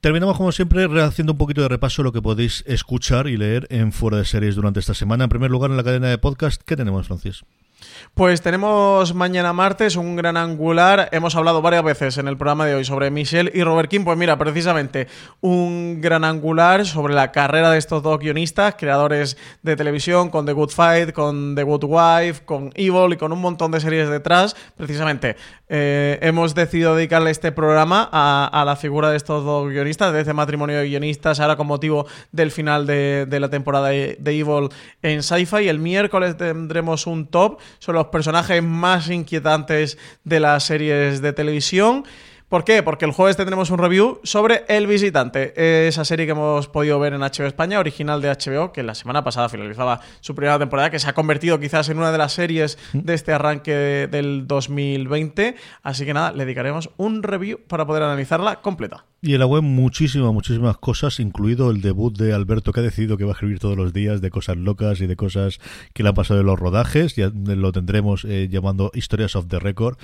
S5: Terminamos como siempre haciendo un poquito de repaso lo que podéis escuchar y leer en Fuera de Series durante esta semana. En primer lugar, en la cadena de podcast, ¿qué tenemos, Francis?
S6: Pues tenemos mañana martes un gran angular. Hemos hablado varias veces en el programa de hoy sobre Michelle y Robert King. Pues mira, precisamente un gran angular sobre la carrera de estos dos guionistas, creadores de televisión, con The Good Fight, con The Good Wife, con Evil y con un montón de series detrás. Precisamente eh, hemos decidido dedicarle este programa a, la figura de estos dos guionistas, de este matrimonio de guionistas, ahora con motivo del final de, la temporada de, de Evil en Sci-Fi. El miércoles tendremos un top sobre los personajes más inquietantes de las series de televisión. ¿Por qué? Porque el jueves tendremos un review sobre El Visitante, esa serie que hemos podido ver en HBO España, original de HBO, que la semana pasada finalizaba su primera temporada, que se ha convertido quizás en una de las series de este arranque del 2020. Así que nada, le dedicaremos un review para poder analizarla completa.
S5: Y en la web muchísimas, muchísimas cosas, incluido el debut de Alberto, que ha decidido que va a escribir todos los días de cosas locas y de cosas que le han pasado en los rodajes. Ya lo tendremos eh, llamando Historias of the Record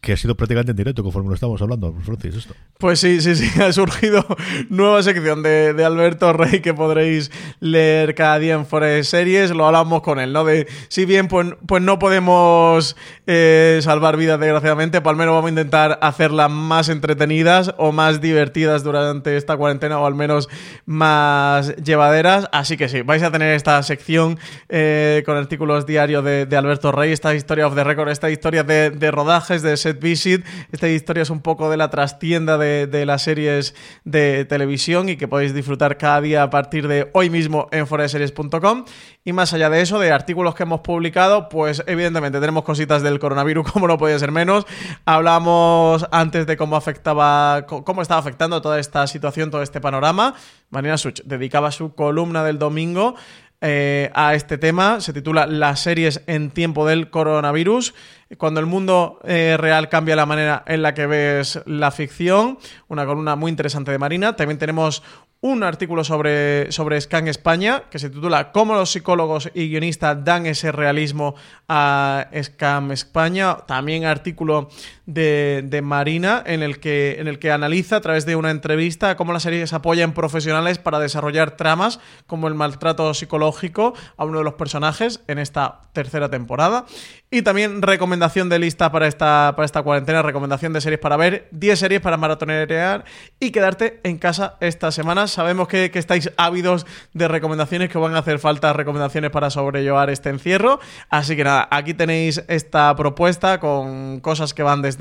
S5: que ha sido prácticamente en directo conforme lo estamos hablando, Francis, esto.
S6: Pues sí, sí, sí, ha surgido nueva sección de, Alberto Rey que podréis leer cada día en Fuera Series, lo hablamos con él, ¿no? De si bien pues, pues no podemos eh, salvar vidas desgraciadamente, pues al menos vamos a intentar hacerlas más entretenidas o más divertidas durante esta cuarentena o al menos más llevaderas, así que sí, vais a tener esta sección eh, con artículos diarios de, Alberto Rey, esta historia of the record, esta historia de, de rodajes, de Visit. Esta historia es un poco de la trastienda de, las series de televisión y que podéis disfrutar cada día a partir de hoy mismo en foraseries.com. Y más allá de eso, de artículos que hemos publicado, pues evidentemente tenemos cositas del coronavirus, como no podía ser menos. Hablamos antes de cómo afectaba, cómo estaba afectando toda esta situación, todo este panorama. Marina Such dedicaba su columna del domingo eh, a este tema. Se titula Las series en tiempo del coronavirus. Cuando el mundo eh, real cambia la manera en la que ves la ficción. Una columna muy interesante de Marina. También tenemos un artículo sobre, sobre Scan España que se titula Cómo los psicólogos y guionistas dan ese realismo a Scam España. También artículo de, Marina en el, que, en el que analiza a través de una entrevista cómo las series apoyan profesionales para desarrollar tramas como el maltrato psicológico a uno de los personajes en esta tercera temporada. Y también recomendación de lista para esta, para esta cuarentena, recomendación de series para ver, 10 series para maratonear y quedarte en casa esta semana. Sabemos que, que estáis ávidos de recomendaciones, que van a hacer falta recomendaciones para sobrellevar este encierro. Así que nada, aquí tenéis esta propuesta con cosas que van desde,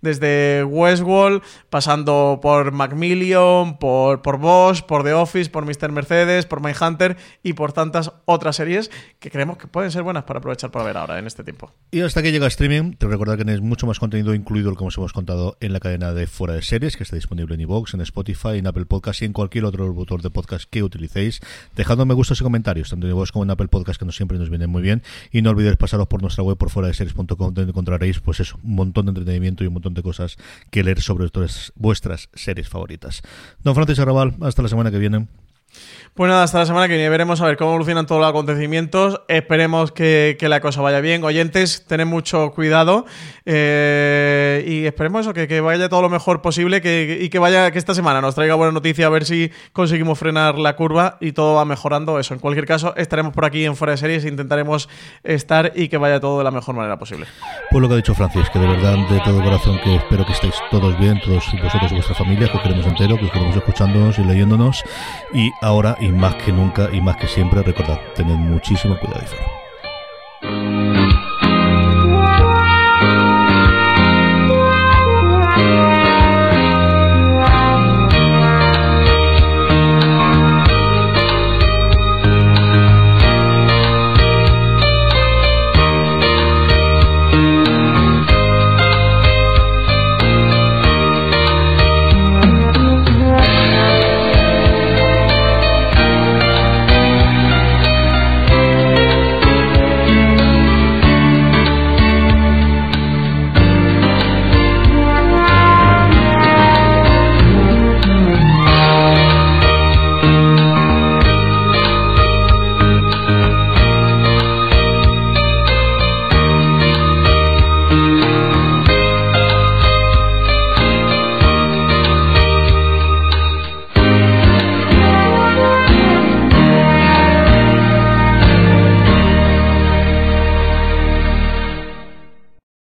S6: desde Westworld, pasando por Macmillion, por, por Bosch, por The Office, por Mr. Mercedes, por Mindhunter y por tantas otras series que creemos que pueden ser buenas para aprovechar para ver ahora en este tiempo.
S5: Y hasta que llega streaming, te recuerdo que tenéis mucho más contenido incluido lo que os hemos contado en la cadena de Fuera de Series, que está disponible en iVoox, en Spotify, en Apple Podcast y en cualquier otro motor de podcast que utilicéis. Dejadme me gustos y comentarios, tanto en iVoox como en Apple Podcast, que no siempre nos vienen muy bien. Y no olvidéis pasaros por nuestra web por fuera de series.com, donde encontraréis, pues eso, un montón de entretenimiento y un montón de cosas que leer sobre vuestras series favoritas. Don Francisco Arrabal, hasta la semana que viene.
S6: Pues nada, hasta la semana que viene veremos a ver cómo evolucionan todos los acontecimientos. Esperemos que, la cosa vaya bien. Oyentes, tened mucho cuidado eh, y esperemos eso, que, vaya todo lo mejor posible que, y que vaya que esta semana nos traiga buena noticia a ver si conseguimos frenar la curva y todo va mejorando. Eso, en cualquier caso, estaremos por aquí en Fuera de Series intentaremos estar y que vaya todo de la mejor manera posible.
S5: Pues lo que ha dicho Francis, que de verdad, de todo corazón, que espero que estéis todos bien, todos vosotros y vuestra familia, que os queremos entero, que os queremos escuchándonos y leyéndonos. Y ahora y más que nunca y más que siempre recordad, tened muchísimo cuidado y.